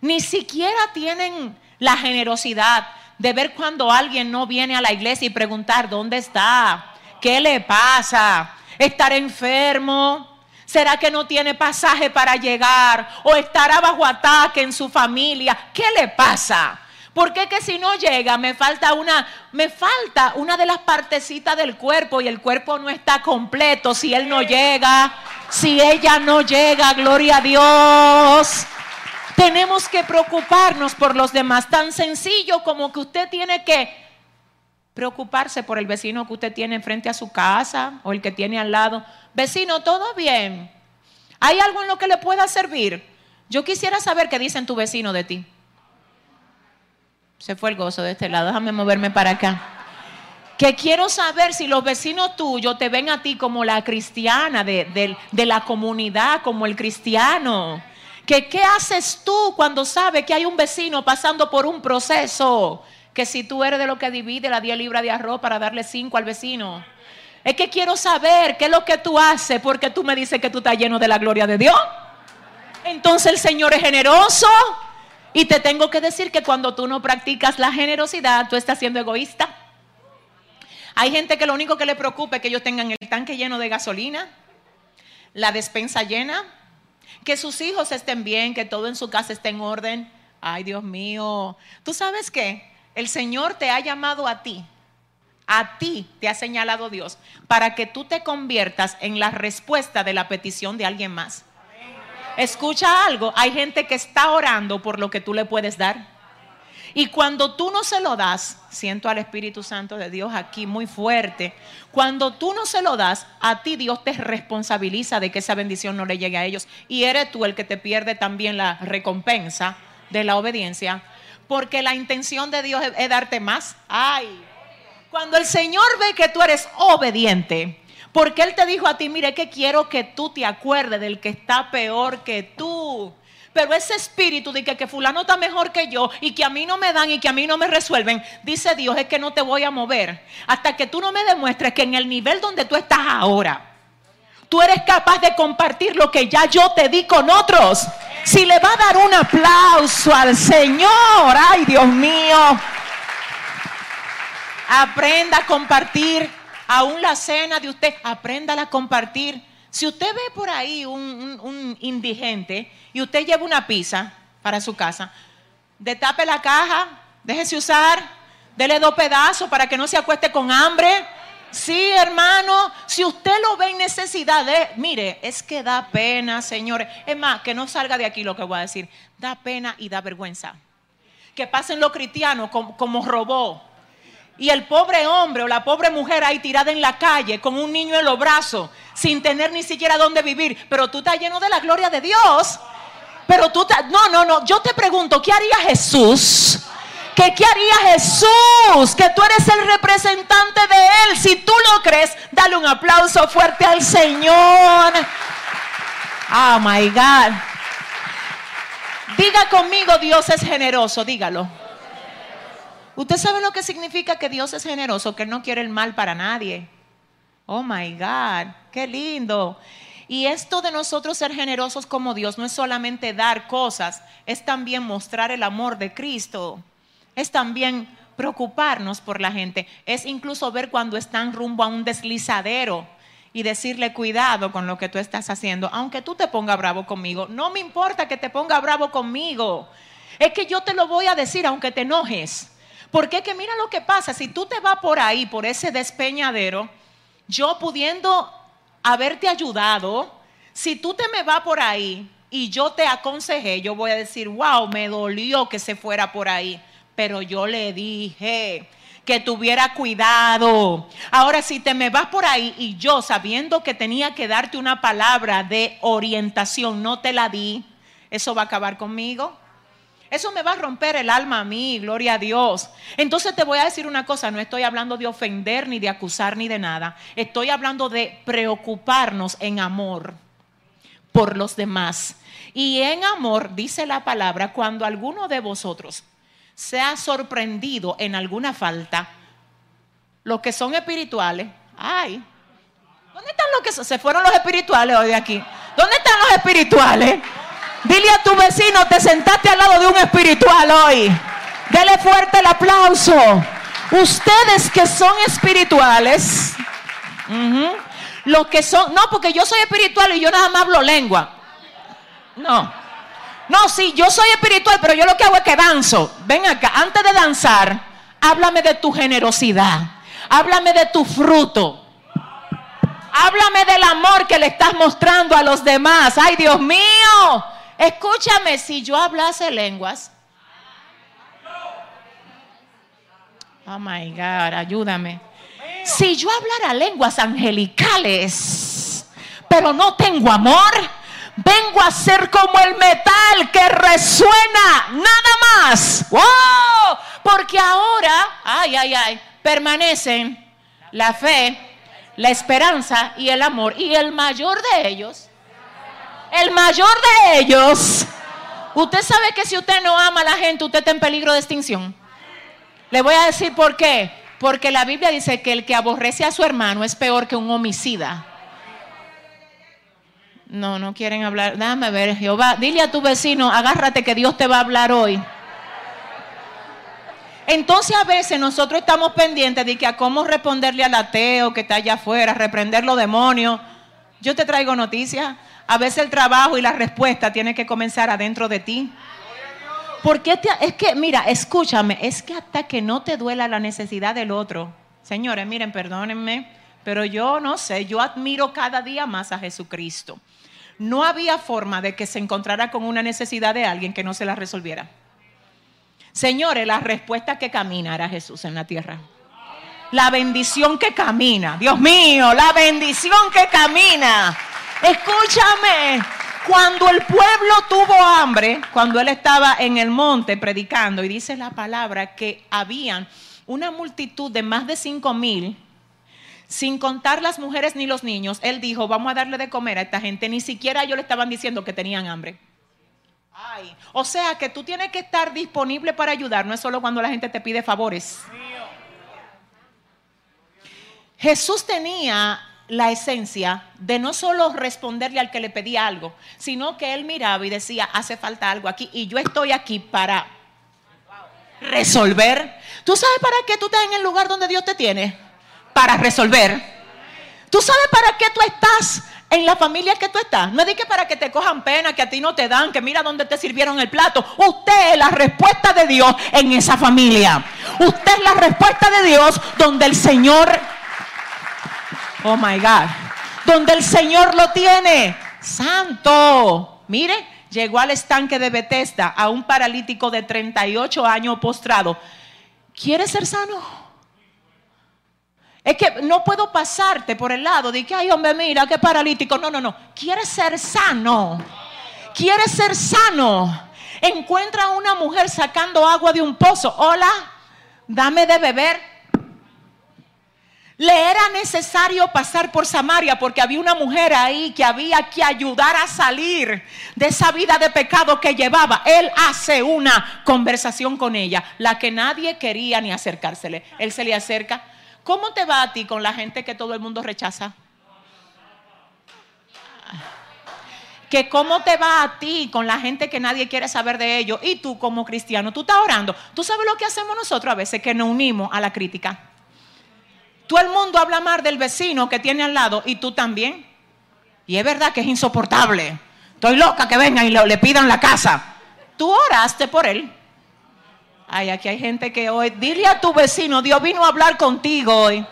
Ni siquiera tienen la generosidad de ver cuando alguien no viene a la iglesia y preguntar, ¿dónde está? ¿Qué le pasa? ¿Estar enfermo? ¿Será que no tiene pasaje para llegar? ¿O estará bajo ataque en su familia? ¿Qué le pasa? Porque que si no llega me falta una me falta una de las partecitas del cuerpo y el cuerpo no está completo si él no llega, si ella no llega, gloria a Dios. Tenemos que preocuparnos por los demás, tan sencillo como que usted tiene que preocuparse por el vecino que usted tiene frente a su casa o el que tiene al lado. Vecino, ¿todo bien? ¿Hay algo en lo que le pueda servir? Yo quisiera saber qué dicen tu vecino de ti. Se fue el gozo de este lado, déjame moverme para acá. Que quiero saber si los vecinos tuyos te ven a ti como la cristiana de, de la comunidad, como el cristiano. Que qué haces tú cuando sabes que hay un vecino pasando por un proceso que si tú eres de lo que divide la 10 libras de arroz para darle 5 al vecino. Es que quiero saber qué es lo que tú haces porque tú me dices que tú estás lleno de la gloria de Dios. Entonces el Señor es generoso. Y te tengo que decir que cuando tú no practicas la generosidad, tú estás siendo egoísta. Hay gente que lo único que le preocupa es que ellos tengan el tanque lleno de gasolina, la despensa llena, que sus hijos estén bien, que todo en su casa esté en orden. Ay, Dios mío. ¿Tú sabes qué? El Señor te ha llamado a ti, a ti te ha señalado Dios, para que tú te conviertas en la respuesta de la petición de alguien más. Escucha algo, hay gente que está orando por lo que tú le puedes dar. Y cuando tú no se lo das, siento al Espíritu Santo de Dios aquí muy fuerte, cuando tú no se lo das, a ti Dios te responsabiliza de que esa bendición no le llegue a ellos. Y eres tú el que te pierde también la recompensa de la obediencia porque la intención de Dios es, darte más. Ay, cuando el Señor ve que tú eres obediente, porque Él te dijo a ti, mire que quiero que tú te acuerdes del que está peor que tú. Pero ese espíritu de que, que, fulano está mejor que yo y que a mí no me dan y que a mí no me resuelven, dice Dios, es que no te voy a mover hasta que tú no me demuestres que en el nivel donde tú estás ahora, tú eres capaz de compartir lo que ya yo te di con otros. Si le va a dar un aplauso al Señor, ay Dios mío, aprenda a compartir aún la cena de usted, aprenda a compartir. Si usted ve por ahí un, indigente y usted lleva una pizza para su casa, destape la caja, déjese usar, dele dos pedazos para que no se acueste con hambre Sí, hermano, si usted lo ve en necesidad de, mire, es que da pena, señores. Es más, que no salga de aquí lo que voy a decir. Da pena y da vergüenza. Que pasen los cristianos como, como robó. Y el pobre hombre o la pobre mujer ahí tirada en la calle con un niño en los brazos, sin tener ni siquiera dónde vivir. Pero tú estás lleno de la gloria de Dios. Pero tú, no, no, no. Yo te pregunto, ¿qué haría Jesús? ¿Qué, ¿Qué haría Jesús? Que tú eres el representante de Él. Si tú lo crees, dale un aplauso fuerte al Señor. Oh my God. Diga conmigo, Dios es generoso, dígalo. ¿Usted sabe lo que significa que Dios es generoso? Que no quiere el mal para nadie. Oh my God, qué lindo. Y esto de nosotros ser generosos como Dios no es solamente dar cosas, es también mostrar el amor de Cristo es también preocuparnos por la gente, es incluso ver cuando están rumbo a un deslizadero y decirle cuidado con lo que tú estás haciendo, aunque tú te pongas bravo conmigo, no me importa que te ponga bravo conmigo, es que yo te lo voy a decir aunque te enojes, porque es que mira lo que pasa, si tú te vas por ahí, por ese despeñadero, yo pudiendo haberte ayudado, si tú te me vas por ahí y yo te aconsejé, yo voy a decir, wow, me dolió que se fuera por ahí pero yo le dije que tuviera cuidado. Ahora, si te me vas por ahí y yo sabiendo que tenía que darte una palabra de orientación, no te la di, ¿eso va a acabar conmigo? Eso me va a romper el alma a mí, gloria a Dios. Entonces te voy a decir una cosa, no estoy hablando de ofender, ni de acusar, ni de nada. Estoy hablando de preocuparnos en amor por los demás. Y en amor, dice la palabra, cuando alguno de vosotros se ha sorprendido en alguna falta, los que son espirituales, ay, ¿dónde están los que se fueron los espirituales hoy de aquí? ¿Dónde están los espirituales? Dile a tu vecino, te sentaste al lado de un espiritual hoy. Dele fuerte el aplauso. Ustedes que son espirituales, los que son, no, porque yo soy espiritual y yo nada más hablo lengua. No. No, sí, yo soy espiritual, pero yo lo que hago es que danzo. Ven acá, antes de danzar, háblame de tu generosidad. Háblame de tu fruto. Háblame del amor que le estás mostrando a los demás. Ay, Dios mío. Escúchame, si yo hablase lenguas. Oh my God, ayúdame. Si yo hablara lenguas angelicales, pero no tengo amor, vengo a ser como el metal que resuena, nada más. ¡Wow! Porque ahora, ay, ay, ay, permanecen la fe, la esperanza y el amor. Y el mayor de ellos, el mayor de ellos, usted sabe que si usted no ama a la gente, usted está en peligro de extinción. Le voy a decir por qué. Porque la Biblia dice que el que aborrece a su hermano es peor que un homicida. No, no quieren hablar. Déjame ver, Jehová. Dile a tu vecino, agárrate que Dios te va a hablar hoy. Entonces a veces nosotros estamos pendientes de que a cómo responderle al ateo que está allá afuera, reprender los demonios. Yo te traigo noticias. A veces el trabajo y la respuesta tiene que comenzar adentro de ti. Porque es que, mira, escúchame, es que hasta que no te duela la necesidad del otro, señores, miren, perdónenme, pero yo no sé, yo admiro cada día más a Jesucristo. No había forma de que se encontrara con una necesidad de alguien que no se la resolviera. Señores, la respuesta que camina era Jesús en la tierra. La bendición que camina. Dios mío, la bendición que camina. Escúchame, cuando el pueblo tuvo hambre, cuando él estaba en el monte predicando, y dice la palabra que habían una multitud de más de cinco mil, sin contar las mujeres ni los niños, él dijo, vamos a darle de comer a esta gente. Ni siquiera ellos le estaban diciendo que tenían hambre. O sea que tú tienes que estar disponible para ayudar, no es solo cuando la gente te pide favores. Jesús tenía la esencia de no solo responderle al que le pedía algo, sino que él miraba y decía, hace falta algo aquí y yo estoy aquí para resolver. ¿Tú sabes para qué tú estás en el lugar donde Dios te tiene? Para resolver. ¿Tú sabes para qué tú estás en la familia que tú estás? No es de que para que te cojan pena, que a ti no te dan, que mira dónde te sirvieron el plato. Usted es la respuesta de Dios en esa familia. Usted es la respuesta de Dios donde el Señor Oh my God. Donde el Señor lo tiene. Santo. Mire, llegó al estanque de Bethesda a un paralítico de 38 años postrado. ¿Quiere ser sano? Es que no puedo pasarte por el lado de que, ay, hombre, mira, qué paralítico. No, no, no. Quiere ser sano. Quiere ser sano. Encuentra a una mujer sacando agua de un pozo. Hola, dame de beber. Le era necesario pasar por Samaria porque había una mujer ahí que había que ayudar a salir de esa vida de pecado que llevaba. Él hace una conversación con ella, la que nadie quería ni acercársele. Él se le acerca. ¿Cómo te va a ti con la gente que todo el mundo rechaza? que cómo te va a ti con la gente que nadie quiere saber de ellos y tú como cristiano, tú estás orando. Tú sabes lo que hacemos nosotros a veces, que nos unimos a la crítica. Todo el mundo habla mal del vecino que tiene al lado y tú también. Y es verdad que es insoportable. Estoy loca que vengan y le, pidan la casa. Tú oraste por él. Ay, aquí hay gente que hoy, dile a tu vecino, Dios vino a hablar contigo hoy.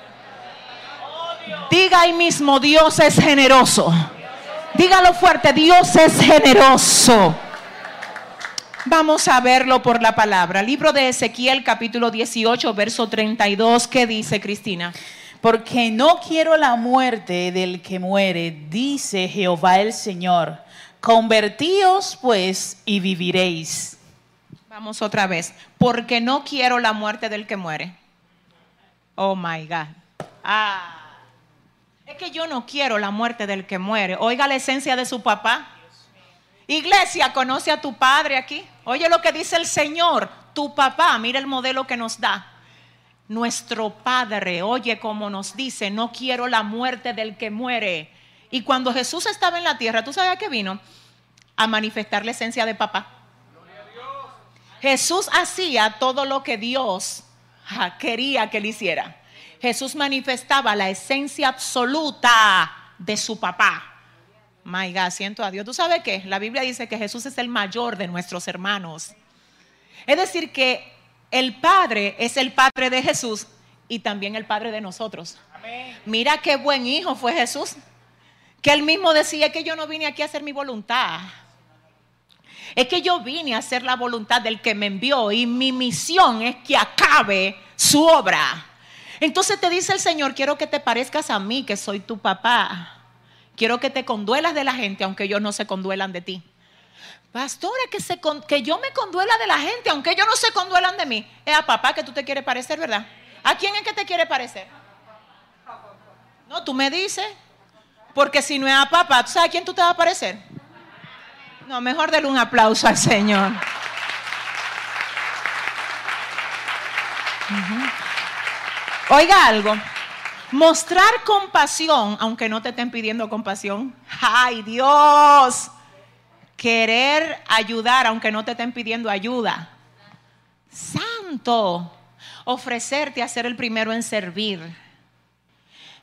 Diga ahí mismo, Dios es generoso. Dígalo fuerte, Dios es generoso. Vamos a verlo por la palabra. Libro de Ezequiel capítulo 18, verso 32. ¿Qué dice Cristina? Porque no quiero la muerte del que muere, dice Jehová el Señor. Convertíos pues y viviréis. Otra vez. Porque no quiero la muerte del que muere. Oh my God. Ah. Es que yo no quiero la muerte del que muere. Oiga la esencia de su papá. Iglesia, conoce a tu padre aquí. Oye lo que dice el Señor, tu papá, mira el modelo que nos da. Nuestro Padre, oye como nos dice, no quiero la muerte del que muere. Y cuando Jesús estaba en la tierra, ¿tú sabes a qué vino? A manifestar la esencia de papá. Jesús hacía todo lo que Dios quería que él hiciera. Jesús manifestaba la esencia absoluta de su papá. My God, siento a Dios. ¿Tú sabes qué? La Biblia dice que Jesús es el mayor de nuestros hermanos. Es decir, que el Padre es el Padre de Jesús y también el Padre de nosotros. Mira qué buen hijo fue Jesús. Que él mismo decía que yo no vine aquí a hacer mi voluntad. Es que yo vine a hacer la voluntad del que me envió y mi misión es que acabe su obra. Entonces te dice el Señor, quiero que te parezcas a mí, que soy tu papá. Quiero que te conduelas de la gente, aunque ellos no se conduelan de ti. Pastora, que, se, que yo me conduela de la gente, aunque ellos no se conduelan de mí. Es a papá que tú te quieres parecer, ¿verdad? ¿A quién es que te quiere parecer? No, tú me dices. Porque si no es a papá, ¿tú sabes a quién tú te vas a parecer? No, mejor darle un aplauso al Señor. Oiga algo. Mostrar compasión, aunque no te estén pidiendo compasión. ¡Ay, Dios! Querer ayudar aunque no te estén pidiendo ayuda. Santo. Ofrecerte a ser el primero en servir.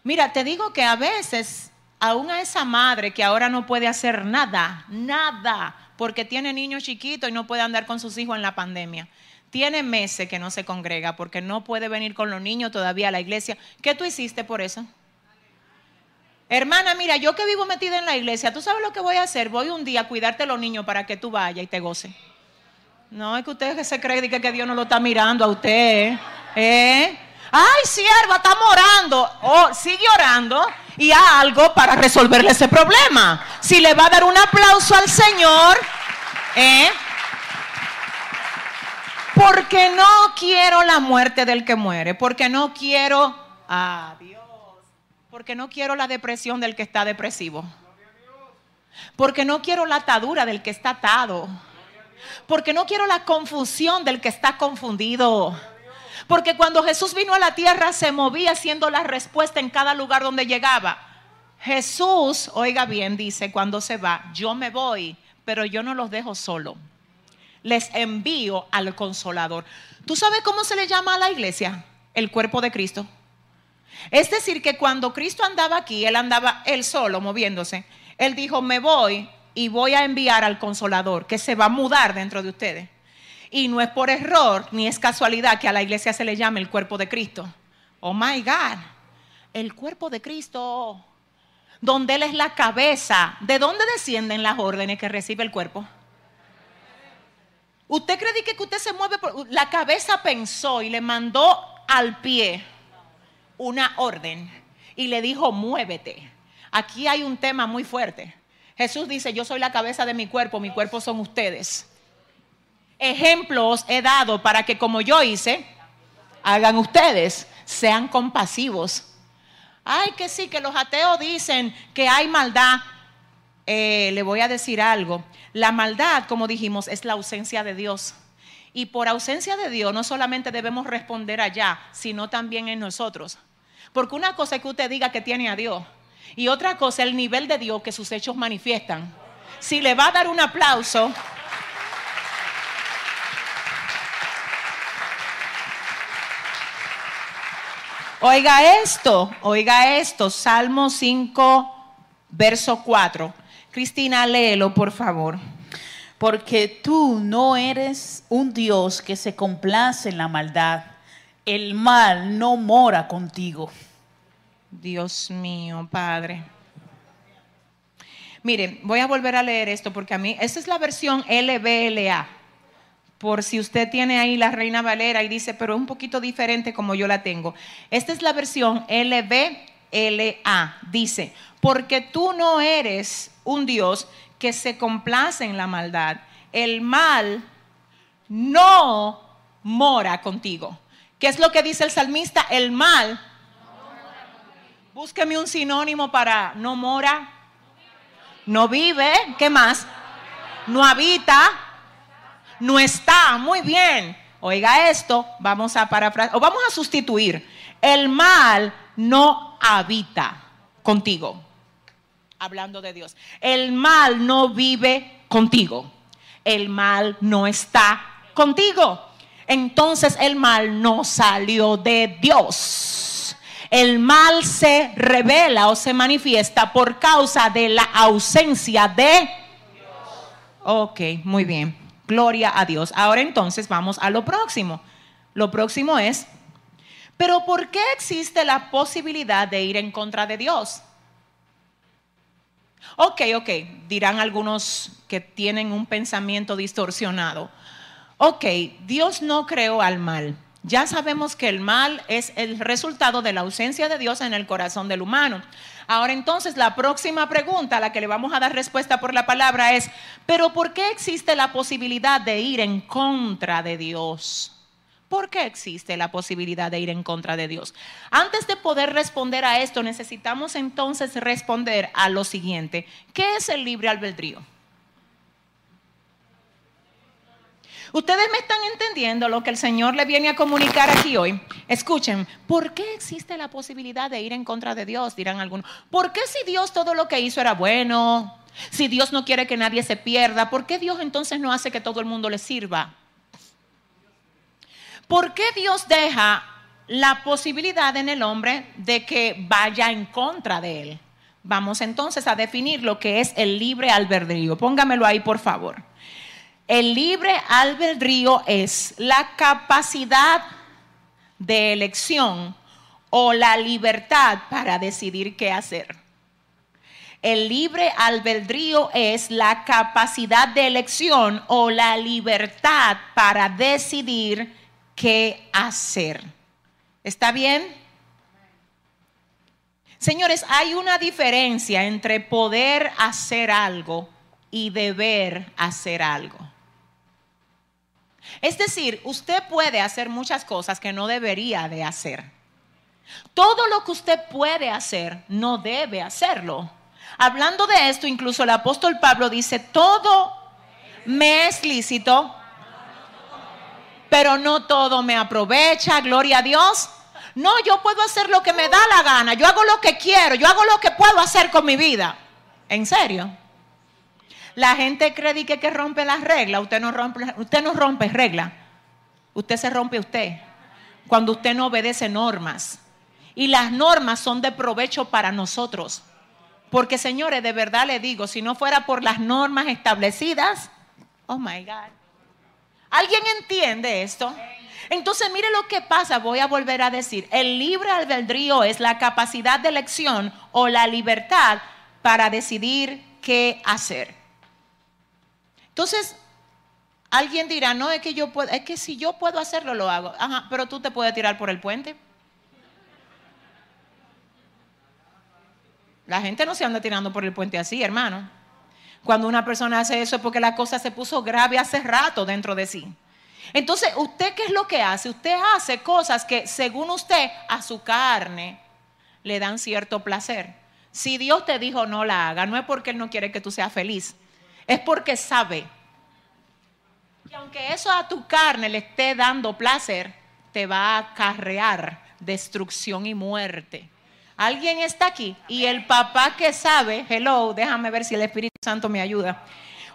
Mira, te digo que a veces, aún a esa madre que ahora no puede hacer nada, nada, porque tiene niños chiquitos y no puede andar con sus hijos en la pandemia. Tiene meses que no se congrega porque no puede venir con los niños todavía a la iglesia. ¿Qué tú hiciste por eso? Hermana, mira, yo que vivo metida en la iglesia, ¿tú sabes lo que voy a hacer? Voy un día a cuidarte los niños para que tú vayas y te goce. No, es que usted se cree que, que Dios no lo está mirando a usted. ¿eh? Ay, sierva, está orando. Oh, sigue orando y haz algo para resolverle ese problema. Si le va a dar un aplauso al Señor, ¿eh? Porque no quiero la muerte del que muere, porque no quiero a Dios porque no quiero la depresión del que está depresivo. Porque no quiero la atadura del que está atado. Porque no quiero la confusión del que está confundido. Porque cuando Jesús vino a la tierra se movía siendo la respuesta en cada lugar donde llegaba. Jesús, oiga bien, dice cuando se va, yo me voy, pero yo no los dejo solo. Les envío al consolador. ¿Tú sabes cómo se le llama a la iglesia? El cuerpo de Cristo. Es decir, que cuando Cristo andaba aquí, Él andaba él solo moviéndose. Él dijo, me voy y voy a enviar al consolador que se va a mudar dentro de ustedes. Y no es por error ni es casualidad que a la iglesia se le llame el cuerpo de Cristo. Oh my God, el cuerpo de Cristo, donde Él es la cabeza. ¿De dónde descienden las órdenes que recibe el cuerpo? ¿Usted cree que usted se mueve? Por... La cabeza pensó y le mandó al pie una orden y le dijo, muévete. Aquí hay un tema muy fuerte. Jesús dice, yo soy la cabeza de mi cuerpo, mi cuerpo son ustedes. Ejemplos he dado para que como yo hice, hagan ustedes, sean compasivos. Ay, que sí, que los ateos dicen que hay maldad. Eh, le voy a decir algo. La maldad, como dijimos, es la ausencia de Dios. Y por ausencia de Dios no solamente debemos responder allá, sino también en nosotros. Porque una cosa es que usted diga que tiene a Dios y otra cosa es el nivel de Dios que sus hechos manifiestan. Si le va a dar un aplauso, Oiga esto, oiga esto, Salmo 5, verso 4. Cristina, léelo, por favor porque tú no eres un Dios que se complace en la maldad. El mal no mora contigo. Dios mío, Padre. Miren, voy a volver a leer esto porque a mí, esta es la versión LBLA. Por si usted tiene ahí la Reina Valera y dice, pero es un poquito diferente como yo la tengo. Esta es la versión LBLA. Dice, porque tú no eres un Dios que se complace en la maldad. El mal no mora contigo. ¿Qué es lo que dice el salmista? El mal. Búsqueme un sinónimo para no mora, no vive, ¿qué más? No habita, no está. Muy bien. Oiga esto, vamos a parafrasear, o vamos a sustituir. El mal no habita contigo. Hablando de Dios. El mal no vive contigo. El mal no está contigo. Entonces el mal no salió de Dios. El mal se revela o se manifiesta por causa de la ausencia de Dios. Ok, muy bien. Gloria a Dios. Ahora entonces vamos a lo próximo. Lo próximo es, pero ¿por qué existe la posibilidad de ir en contra de Dios? Ok, ok, dirán algunos que tienen un pensamiento distorsionado. Ok, Dios no creó al mal. Ya sabemos que el mal es el resultado de la ausencia de Dios en el corazón del humano. Ahora entonces la próxima pregunta a la que le vamos a dar respuesta por la palabra es, pero ¿por qué existe la posibilidad de ir en contra de Dios? ¿Por qué existe la posibilidad de ir en contra de Dios? Antes de poder responder a esto, necesitamos entonces responder a lo siguiente. ¿Qué es el libre albedrío? Ustedes me están entendiendo lo que el Señor le viene a comunicar aquí hoy. Escuchen, ¿por qué existe la posibilidad de ir en contra de Dios? Dirán algunos. ¿Por qué si Dios todo lo que hizo era bueno? Si Dios no quiere que nadie se pierda, ¿por qué Dios entonces no hace que todo el mundo le sirva? ¿Por qué Dios deja la posibilidad en el hombre de que vaya en contra de él? Vamos entonces a definir lo que es el libre albedrío. Póngamelo ahí, por favor. El libre albedrío es la capacidad de elección o la libertad para decidir qué hacer. El libre albedrío es la capacidad de elección o la libertad para decidir qué hacer. ¿Está bien? Señores, hay una diferencia entre poder hacer algo y deber hacer algo. Es decir, usted puede hacer muchas cosas que no debería de hacer. Todo lo que usted puede hacer, no debe hacerlo. Hablando de esto, incluso el apóstol Pablo dice, todo me es lícito, pero no todo me aprovecha, gloria a Dios. No, yo puedo hacer lo que me da la gana, yo hago lo que quiero, yo hago lo que puedo hacer con mi vida. ¿En serio? La gente cree que, que rompe las reglas. Usted no rompe, usted no rompe reglas. Usted se rompe usted. Cuando usted no obedece normas. Y las normas son de provecho para nosotros. Porque señores, de verdad le digo, si no fuera por las normas establecidas, oh my God. ¿Alguien entiende esto? Entonces, mire lo que pasa, voy a volver a decir, el libre albedrío es la capacidad de elección o la libertad para decidir qué hacer. Entonces, alguien dirá, no, es que yo puedo, es que si yo puedo hacerlo, lo hago. Ajá, pero tú te puedes tirar por el puente. La gente no se anda tirando por el puente así, hermano. Cuando una persona hace eso es porque la cosa se puso grave hace rato dentro de sí. Entonces, ¿usted qué es lo que hace? Usted hace cosas que, según usted, a su carne le dan cierto placer. Si Dios te dijo no la haga, no es porque Él no quiere que tú seas feliz es porque sabe. Y aunque eso a tu carne le esté dando placer, te va a acarrear destrucción y muerte. Alguien está aquí y el papá que sabe, hello, déjame ver si el Espíritu Santo me ayuda.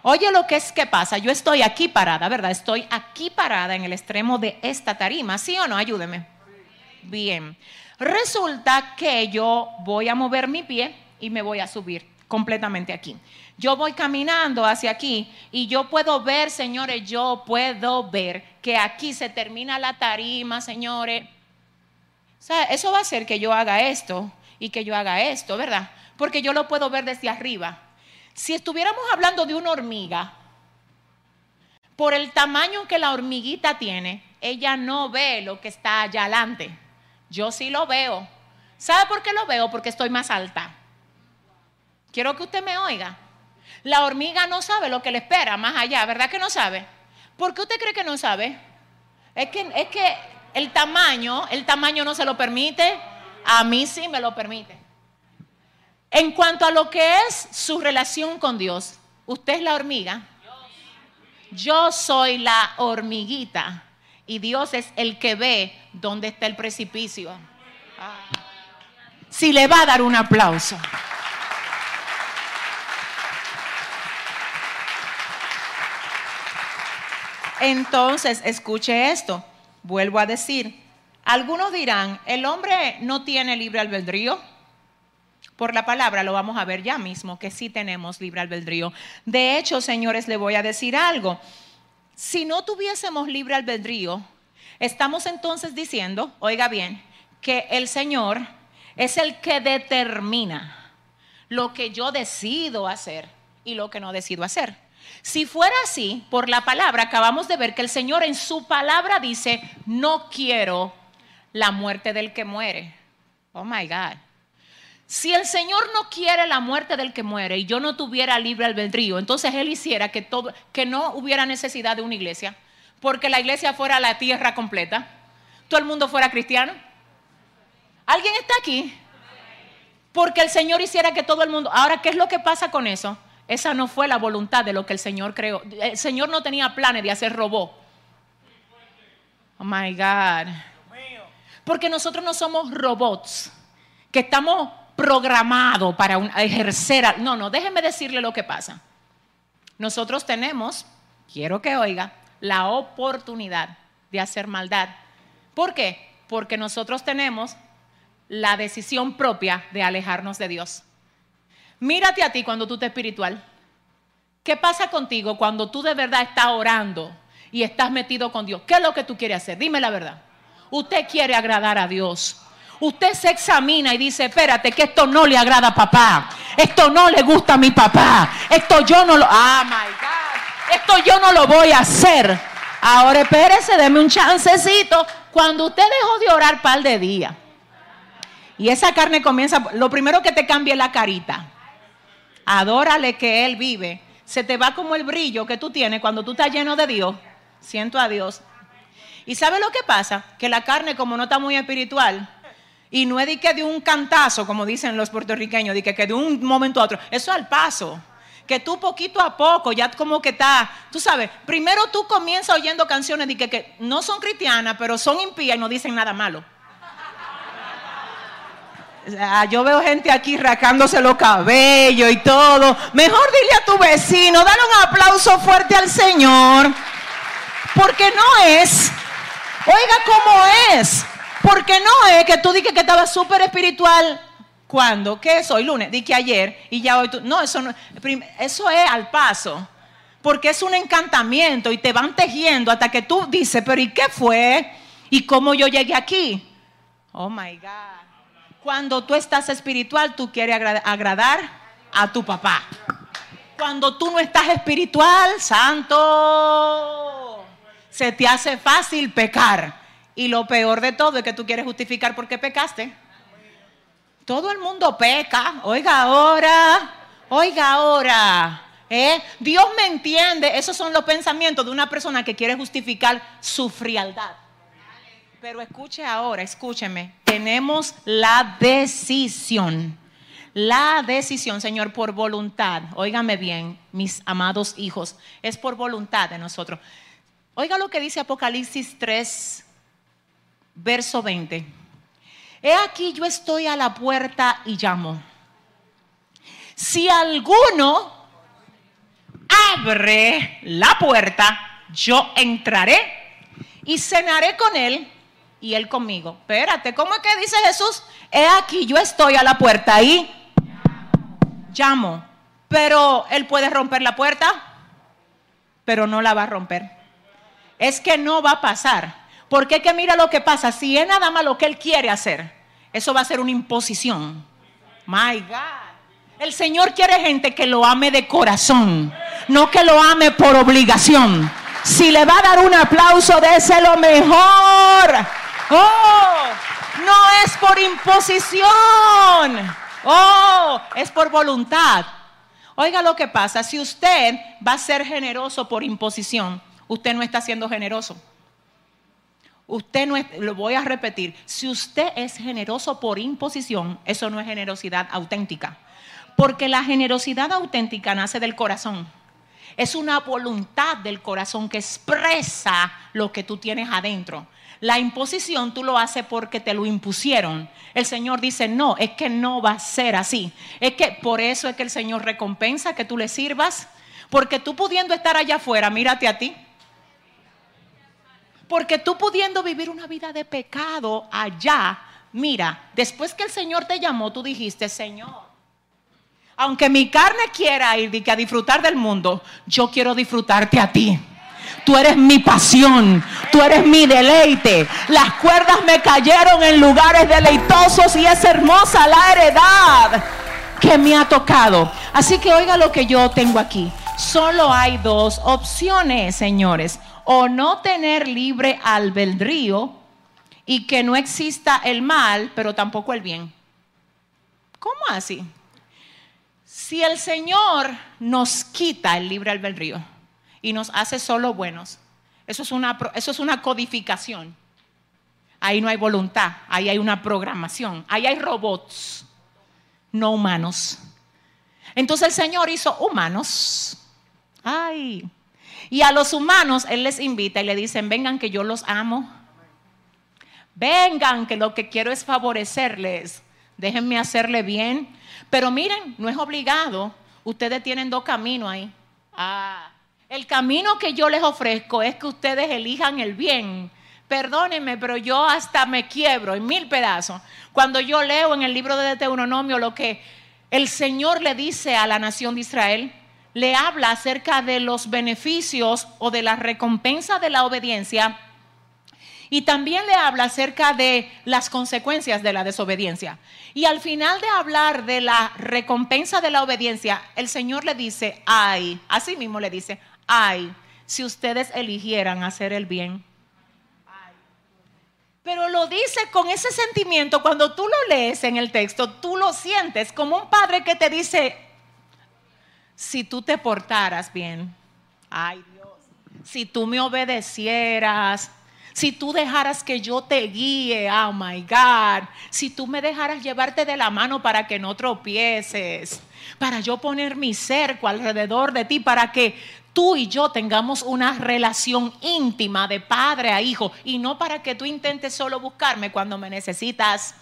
Oye lo que es que pasa, yo estoy aquí parada, ¿verdad? Estoy aquí parada en el extremo de esta tarima, ¿sí o no? Ayúdeme. Bien. Resulta que yo voy a mover mi pie y me voy a subir completamente aquí. Yo voy caminando hacia aquí y yo puedo ver, señores, yo puedo ver que aquí se termina la tarima, señores. O sea, eso va a hacer que yo haga esto y que yo haga esto, ¿verdad? Porque yo lo puedo ver desde arriba. Si estuviéramos hablando de una hormiga, por el tamaño que la hormiguita tiene, ella no ve lo que está allá adelante. Yo sí lo veo. ¿Sabe por qué lo veo? Porque estoy más alta. Quiero que usted me oiga. La hormiga no sabe lo que le espera más allá, ¿verdad que no sabe? ¿Por qué usted cree que no sabe? Es que, es que el tamaño, el tamaño no se lo permite. A mí sí me lo permite. En cuanto a lo que es su relación con Dios, usted es la hormiga. Yo soy la hormiguita y Dios es el que ve dónde está el precipicio. Ah. Si le va a dar un aplauso. Entonces, escuche esto. Vuelvo a decir, algunos dirán, el hombre no tiene libre albedrío. Por la palabra lo vamos a ver ya mismo, que sí tenemos libre albedrío. De hecho, señores, le voy a decir algo. Si no tuviésemos libre albedrío, estamos entonces diciendo, oiga bien, que el Señor es el que determina lo que yo decido hacer y lo que no decido hacer. Si fuera así, por la palabra, acabamos de ver que el Señor en su palabra dice, no quiero la muerte del que muere. Oh my God. Si el Señor no quiere la muerte del que muere y yo no tuviera libre albedrío, entonces Él hiciera que, todo, que no hubiera necesidad de una iglesia, porque la iglesia fuera la tierra completa, todo el mundo fuera cristiano. ¿Alguien está aquí? Porque el Señor hiciera que todo el mundo... Ahora, ¿qué es lo que pasa con eso? Esa no fue la voluntad de lo que el Señor creó. El Señor no tenía planes de hacer robot. Oh my God. Porque nosotros no somos robots que estamos programados para ejercer. No, no, déjeme decirle lo que pasa. Nosotros tenemos, quiero que oiga, la oportunidad de hacer maldad. ¿Por qué? Porque nosotros tenemos la decisión propia de alejarnos de Dios. Mírate a ti cuando tú estás espiritual. ¿Qué pasa contigo cuando tú de verdad estás orando y estás metido con Dios? ¿Qué es lo que tú quieres hacer? Dime la verdad. Usted quiere agradar a Dios. Usted se examina y dice, espérate, que esto no le agrada a papá. Esto no le gusta a mi papá. Esto yo no lo... Ah, my God. Esto yo no lo voy a hacer. Ahora espérese, deme un chancecito. Cuando usted dejó de orar par de días y esa carne comienza, lo primero que te cambia es la carita adórale que Él vive, se te va como el brillo que tú tienes cuando tú estás lleno de Dios. Siento a Dios. ¿Y sabe lo que pasa? Que la carne, como no está muy espiritual, y no es de que de un cantazo, como dicen los puertorriqueños, de que, de un momento a otro, eso al paso. Que tú poquito a poco, ya como que está, tú sabes, primero tú comienzas oyendo canciones de que, que no son cristianas, pero son impías y no dicen nada malo. Yo veo gente aquí racándose los cabellos y todo. Mejor dile a tu vecino, dale un aplauso fuerte al Señor. Porque no es, oiga cómo es. Porque no es que tú digas que estaba súper espiritual. ¿Cuándo? ¿Qué es hoy? Lunes. Di que ayer y ya hoy tú. No, eso no. Eso es al paso. Porque es un encantamiento y te van tejiendo hasta que tú dices, pero ¿y qué fue? ¿Y cómo yo llegué aquí? Oh my God. Cuando tú estás espiritual, tú quieres agradar a tu papá. Cuando tú no estás espiritual, santo, se te hace fácil pecar. Y lo peor de todo es que tú quieres justificar por qué pecaste. Todo el mundo peca. Oiga ahora, oiga ahora. ¿eh? Dios me entiende. Esos son los pensamientos de una persona que quiere justificar su frialdad. Pero escuche ahora, escúcheme. Tenemos la decisión. La decisión, Señor, por voluntad. Óigame bien, mis amados hijos. Es por voluntad de nosotros. Oiga lo que dice Apocalipsis 3, verso 20. He aquí yo estoy a la puerta y llamo. Si alguno abre la puerta, yo entraré y cenaré con él y él conmigo. Espérate, ¿cómo es que dice Jesús? He aquí, yo estoy a la puerta y llamo. Pero él puede romper la puerta, pero no la va a romper. Es que no va a pasar. Porque es que mira lo que pasa. Si es nada más lo que él quiere hacer, eso va a ser una imposición. My God. El Señor quiere gente que lo ame de corazón, no que lo ame por obligación. Si le va a dar un aplauso, déselo mejor. Oh, no es por imposición. Oh, es por voluntad. Oiga lo que pasa, si usted va a ser generoso por imposición, usted no está siendo generoso. Usted no es, lo voy a repetir, si usted es generoso por imposición, eso no es generosidad auténtica. Porque la generosidad auténtica nace del corazón. Es una voluntad del corazón que expresa lo que tú tienes adentro. La imposición tú lo haces porque te lo impusieron. El Señor dice, no, es que no va a ser así. Es que por eso es que el Señor recompensa que tú le sirvas. Porque tú pudiendo estar allá afuera, mírate a ti. Porque tú pudiendo vivir una vida de pecado allá, mira, después que el Señor te llamó, tú dijiste, Señor, aunque mi carne quiera ir a disfrutar del mundo, yo quiero disfrutarte a ti. Tú eres mi pasión, tú eres mi deleite. Las cuerdas me cayeron en lugares deleitosos y es hermosa la heredad que me ha tocado. Así que oiga lo que yo tengo aquí. Solo hay dos opciones, señores o no tener libre albedrío y que no exista el mal, pero tampoco el bien. ¿Cómo así? Si el Señor nos quita el libre albedrío y nos hace solo buenos, eso es una, eso es una codificación. Ahí no hay voluntad, ahí hay una programación, ahí hay robots, no humanos. Entonces el Señor hizo humanos. Ay, y a los humanos Él les invita y le dicen, vengan que yo los amo. Vengan que lo que quiero es favorecerles. Déjenme hacerle bien. Pero miren, no es obligado. Ustedes tienen dos caminos ahí. Ah, el camino que yo les ofrezco es que ustedes elijan el bien. Perdónenme, pero yo hasta me quiebro en mil pedazos. Cuando yo leo en el libro de Deuteronomio lo que el Señor le dice a la nación de Israel, le habla acerca de los beneficios o de la recompensa de la obediencia y también le habla acerca de las consecuencias de la desobediencia. Y al final de hablar de la recompensa de la obediencia, el Señor le dice, ay, así mismo le dice, ay, si ustedes eligieran hacer el bien. Pero lo dice con ese sentimiento, cuando tú lo lees en el texto, tú lo sientes como un padre que te dice, si tú te portaras bien, ay Dios, si tú me obedecieras, si tú dejaras que yo te guíe, oh my God, si tú me dejaras llevarte de la mano para que no tropieces, para yo poner mi cerco alrededor de ti, para que tú y yo tengamos una relación íntima de padre a hijo y no para que tú intentes solo buscarme cuando me necesitas.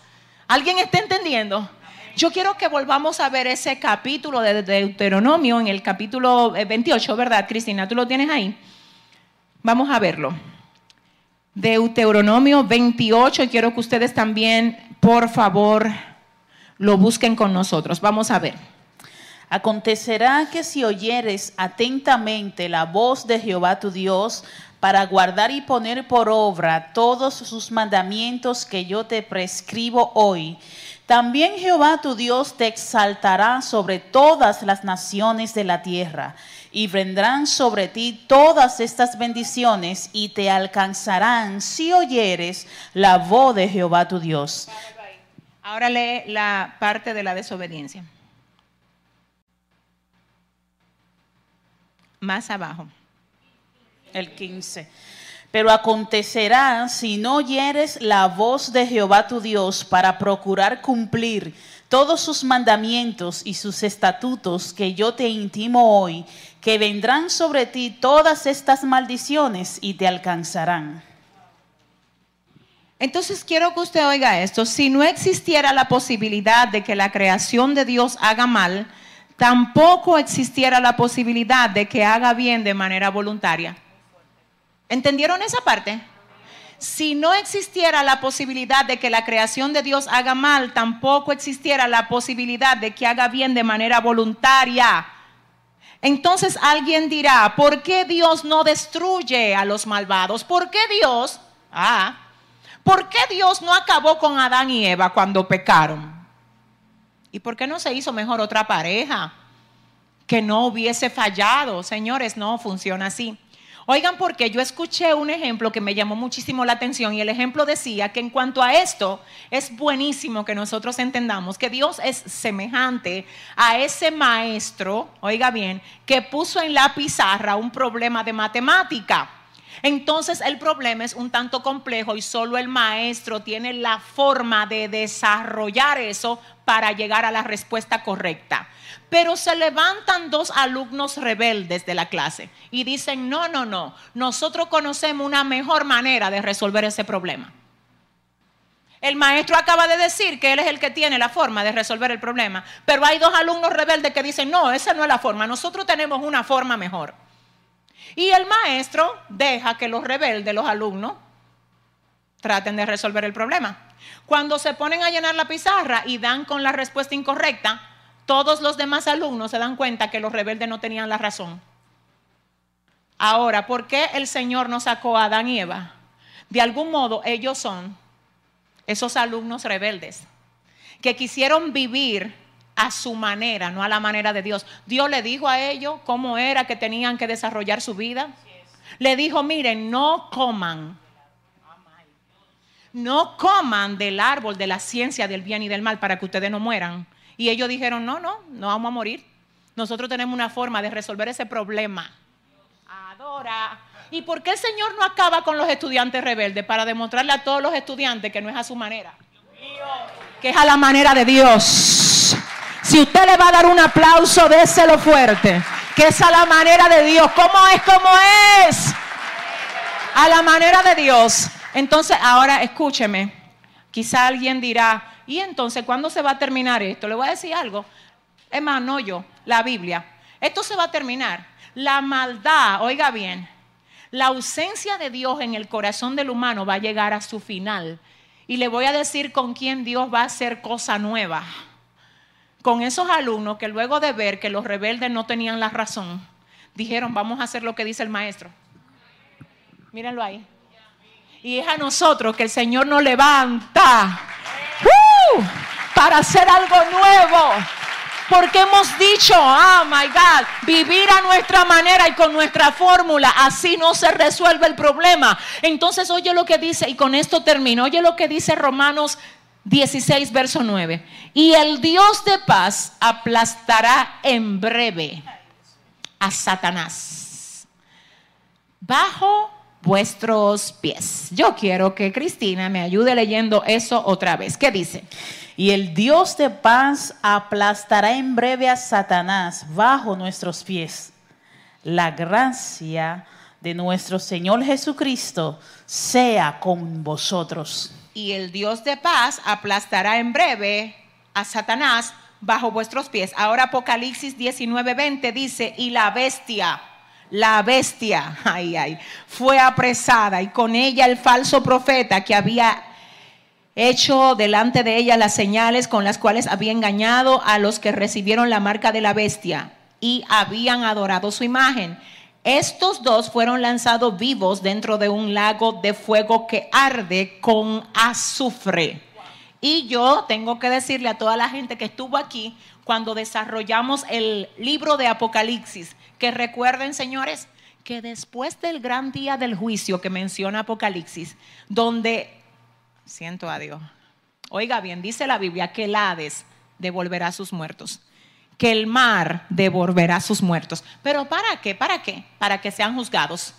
¿Alguien está entendiendo? Yo quiero que volvamos a ver ese capítulo de Deuteronomio en el capítulo 28, eh, ¿verdad, Cristina? ¿Tú lo tienes ahí? Vamos a verlo. Deuteronomio 28, y quiero que ustedes también, por favor, lo busquen con nosotros. Vamos a ver. Acontecerá que si oyeres atentamente la voz de Jehová tu Dios, para guardar y poner por obra todos sus mandamientos que yo te prescribo hoy, también Jehová tu Dios te exaltará sobre todas las naciones de la tierra, y vendrán sobre ti todas estas bendiciones y te alcanzarán si oyeres la voz de Jehová tu Dios. Ahora lee la parte de la desobediencia. Más abajo. El 15. Pero acontecerá si no oyeres la voz de Jehová tu Dios para procurar cumplir todos sus mandamientos y sus estatutos que yo te intimo hoy, que vendrán sobre ti todas estas maldiciones y te alcanzarán. Entonces quiero que usted oiga esto, si no existiera la posibilidad de que la creación de Dios haga mal, tampoco existiera la posibilidad de que haga bien de manera voluntaria. ¿Entendieron esa parte? Si no existiera la posibilidad de que la creación de Dios haga mal, tampoco existiera la posibilidad de que haga bien de manera voluntaria. Entonces alguien dirá, ¿por qué Dios no destruye a los malvados? ¿Por qué Dios? Ah, ¿por qué Dios no acabó con Adán y Eva cuando pecaron? ¿Y por qué no se hizo mejor otra pareja que no hubiese fallado? Señores, no funciona así. Oigan, porque yo escuché un ejemplo que me llamó muchísimo la atención y el ejemplo decía que en cuanto a esto, es buenísimo que nosotros entendamos que Dios es semejante a ese maestro, oiga bien, que puso en la pizarra un problema de matemática. Entonces el problema es un tanto complejo y solo el maestro tiene la forma de desarrollar eso para llegar a la respuesta correcta. Pero se levantan dos alumnos rebeldes de la clase y dicen, no, no, no, nosotros conocemos una mejor manera de resolver ese problema. El maestro acaba de decir que él es el que tiene la forma de resolver el problema, pero hay dos alumnos rebeldes que dicen, no, esa no es la forma, nosotros tenemos una forma mejor. Y el maestro deja que los rebeldes, los alumnos, traten de resolver el problema. Cuando se ponen a llenar la pizarra y dan con la respuesta incorrecta, todos los demás alumnos se dan cuenta que los rebeldes no tenían la razón. Ahora, ¿por qué el Señor no sacó a Adán y Eva? De algún modo ellos son esos alumnos rebeldes que quisieron vivir a su manera, no a la manera de Dios. Dios le dijo a ellos cómo era que tenían que desarrollar su vida. Le dijo, miren, no coman. No coman del árbol de la ciencia del bien y del mal para que ustedes no mueran. Y ellos dijeron, no, no, no vamos a morir. Nosotros tenemos una forma de resolver ese problema. Adora. ¿Y por qué el Señor no acaba con los estudiantes rebeldes? Para demostrarle a todos los estudiantes que no es a su manera, que es a la manera de Dios. Si usted le va a dar un aplauso, déselo fuerte. Que es a la manera de Dios. ¿Cómo es? ¿Cómo es? A la manera de Dios. Entonces, ahora escúcheme. Quizá alguien dirá, ¿y entonces cuándo se va a terminar esto? Le voy a decir algo. Es no yo, la Biblia. Esto se va a terminar. La maldad, oiga bien, la ausencia de Dios en el corazón del humano va a llegar a su final. Y le voy a decir con quién Dios va a hacer cosa nueva con esos alumnos que luego de ver que los rebeldes no tenían la razón, dijeron, vamos a hacer lo que dice el maestro. Mírenlo ahí. Y es a nosotros que el Señor nos levanta ¡Uh! para hacer algo nuevo. Porque hemos dicho, oh my God, vivir a nuestra manera y con nuestra fórmula, así no se resuelve el problema. Entonces, oye lo que dice, y con esto termino, oye lo que dice Romanos 16, verso 9. Y el Dios de paz aplastará en breve a Satanás bajo vuestros pies. Yo quiero que Cristina me ayude leyendo eso otra vez. ¿Qué dice? Y el Dios de paz aplastará en breve a Satanás bajo nuestros pies. La gracia de nuestro Señor Jesucristo sea con vosotros y el Dios de paz aplastará en breve a Satanás bajo vuestros pies. Ahora Apocalipsis 19:20 dice, y la bestia, la bestia, ay, ay, fue apresada y con ella el falso profeta que había hecho delante de ella las señales con las cuales había engañado a los que recibieron la marca de la bestia y habían adorado su imagen. Estos dos fueron lanzados vivos dentro de un lago de fuego que arde con azufre. Y yo tengo que decirle a toda la gente que estuvo aquí cuando desarrollamos el libro de Apocalipsis, que recuerden, señores, que después del gran día del juicio que menciona Apocalipsis, donde, siento a Dios, oiga bien, dice la Biblia que el Hades devolverá a sus muertos que el mar devolverá sus muertos. ¿Pero para qué? ¿Para qué? Para que sean juzgados.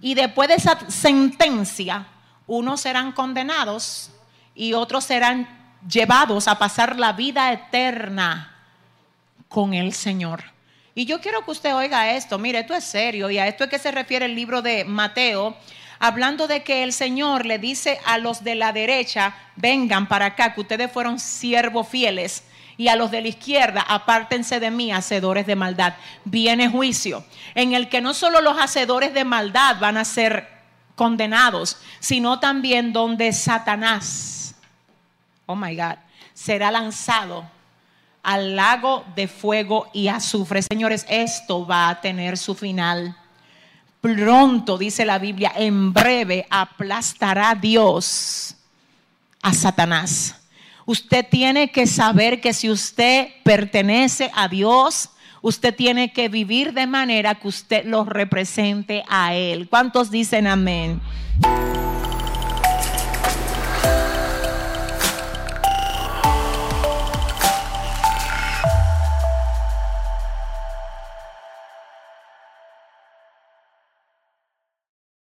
Y después de esa sentencia, unos serán condenados y otros serán llevados a pasar la vida eterna con el Señor. Y yo quiero que usted oiga esto, mire, esto es serio y a esto es que se refiere el libro de Mateo, hablando de que el Señor le dice a los de la derecha, vengan para acá, que ustedes fueron siervos fieles y a los de la izquierda, apártense de mí, hacedores de maldad. Viene juicio, en el que no solo los hacedores de maldad van a ser condenados, sino también donde Satanás, oh my God, será lanzado al lago de fuego y azufre. Señores, esto va a tener su final. Pronto, dice la Biblia, en breve aplastará Dios a Satanás. Usted tiene que saber que si usted pertenece a Dios, usted tiene que vivir de manera que usted lo represente a Él. ¿Cuántos dicen amén?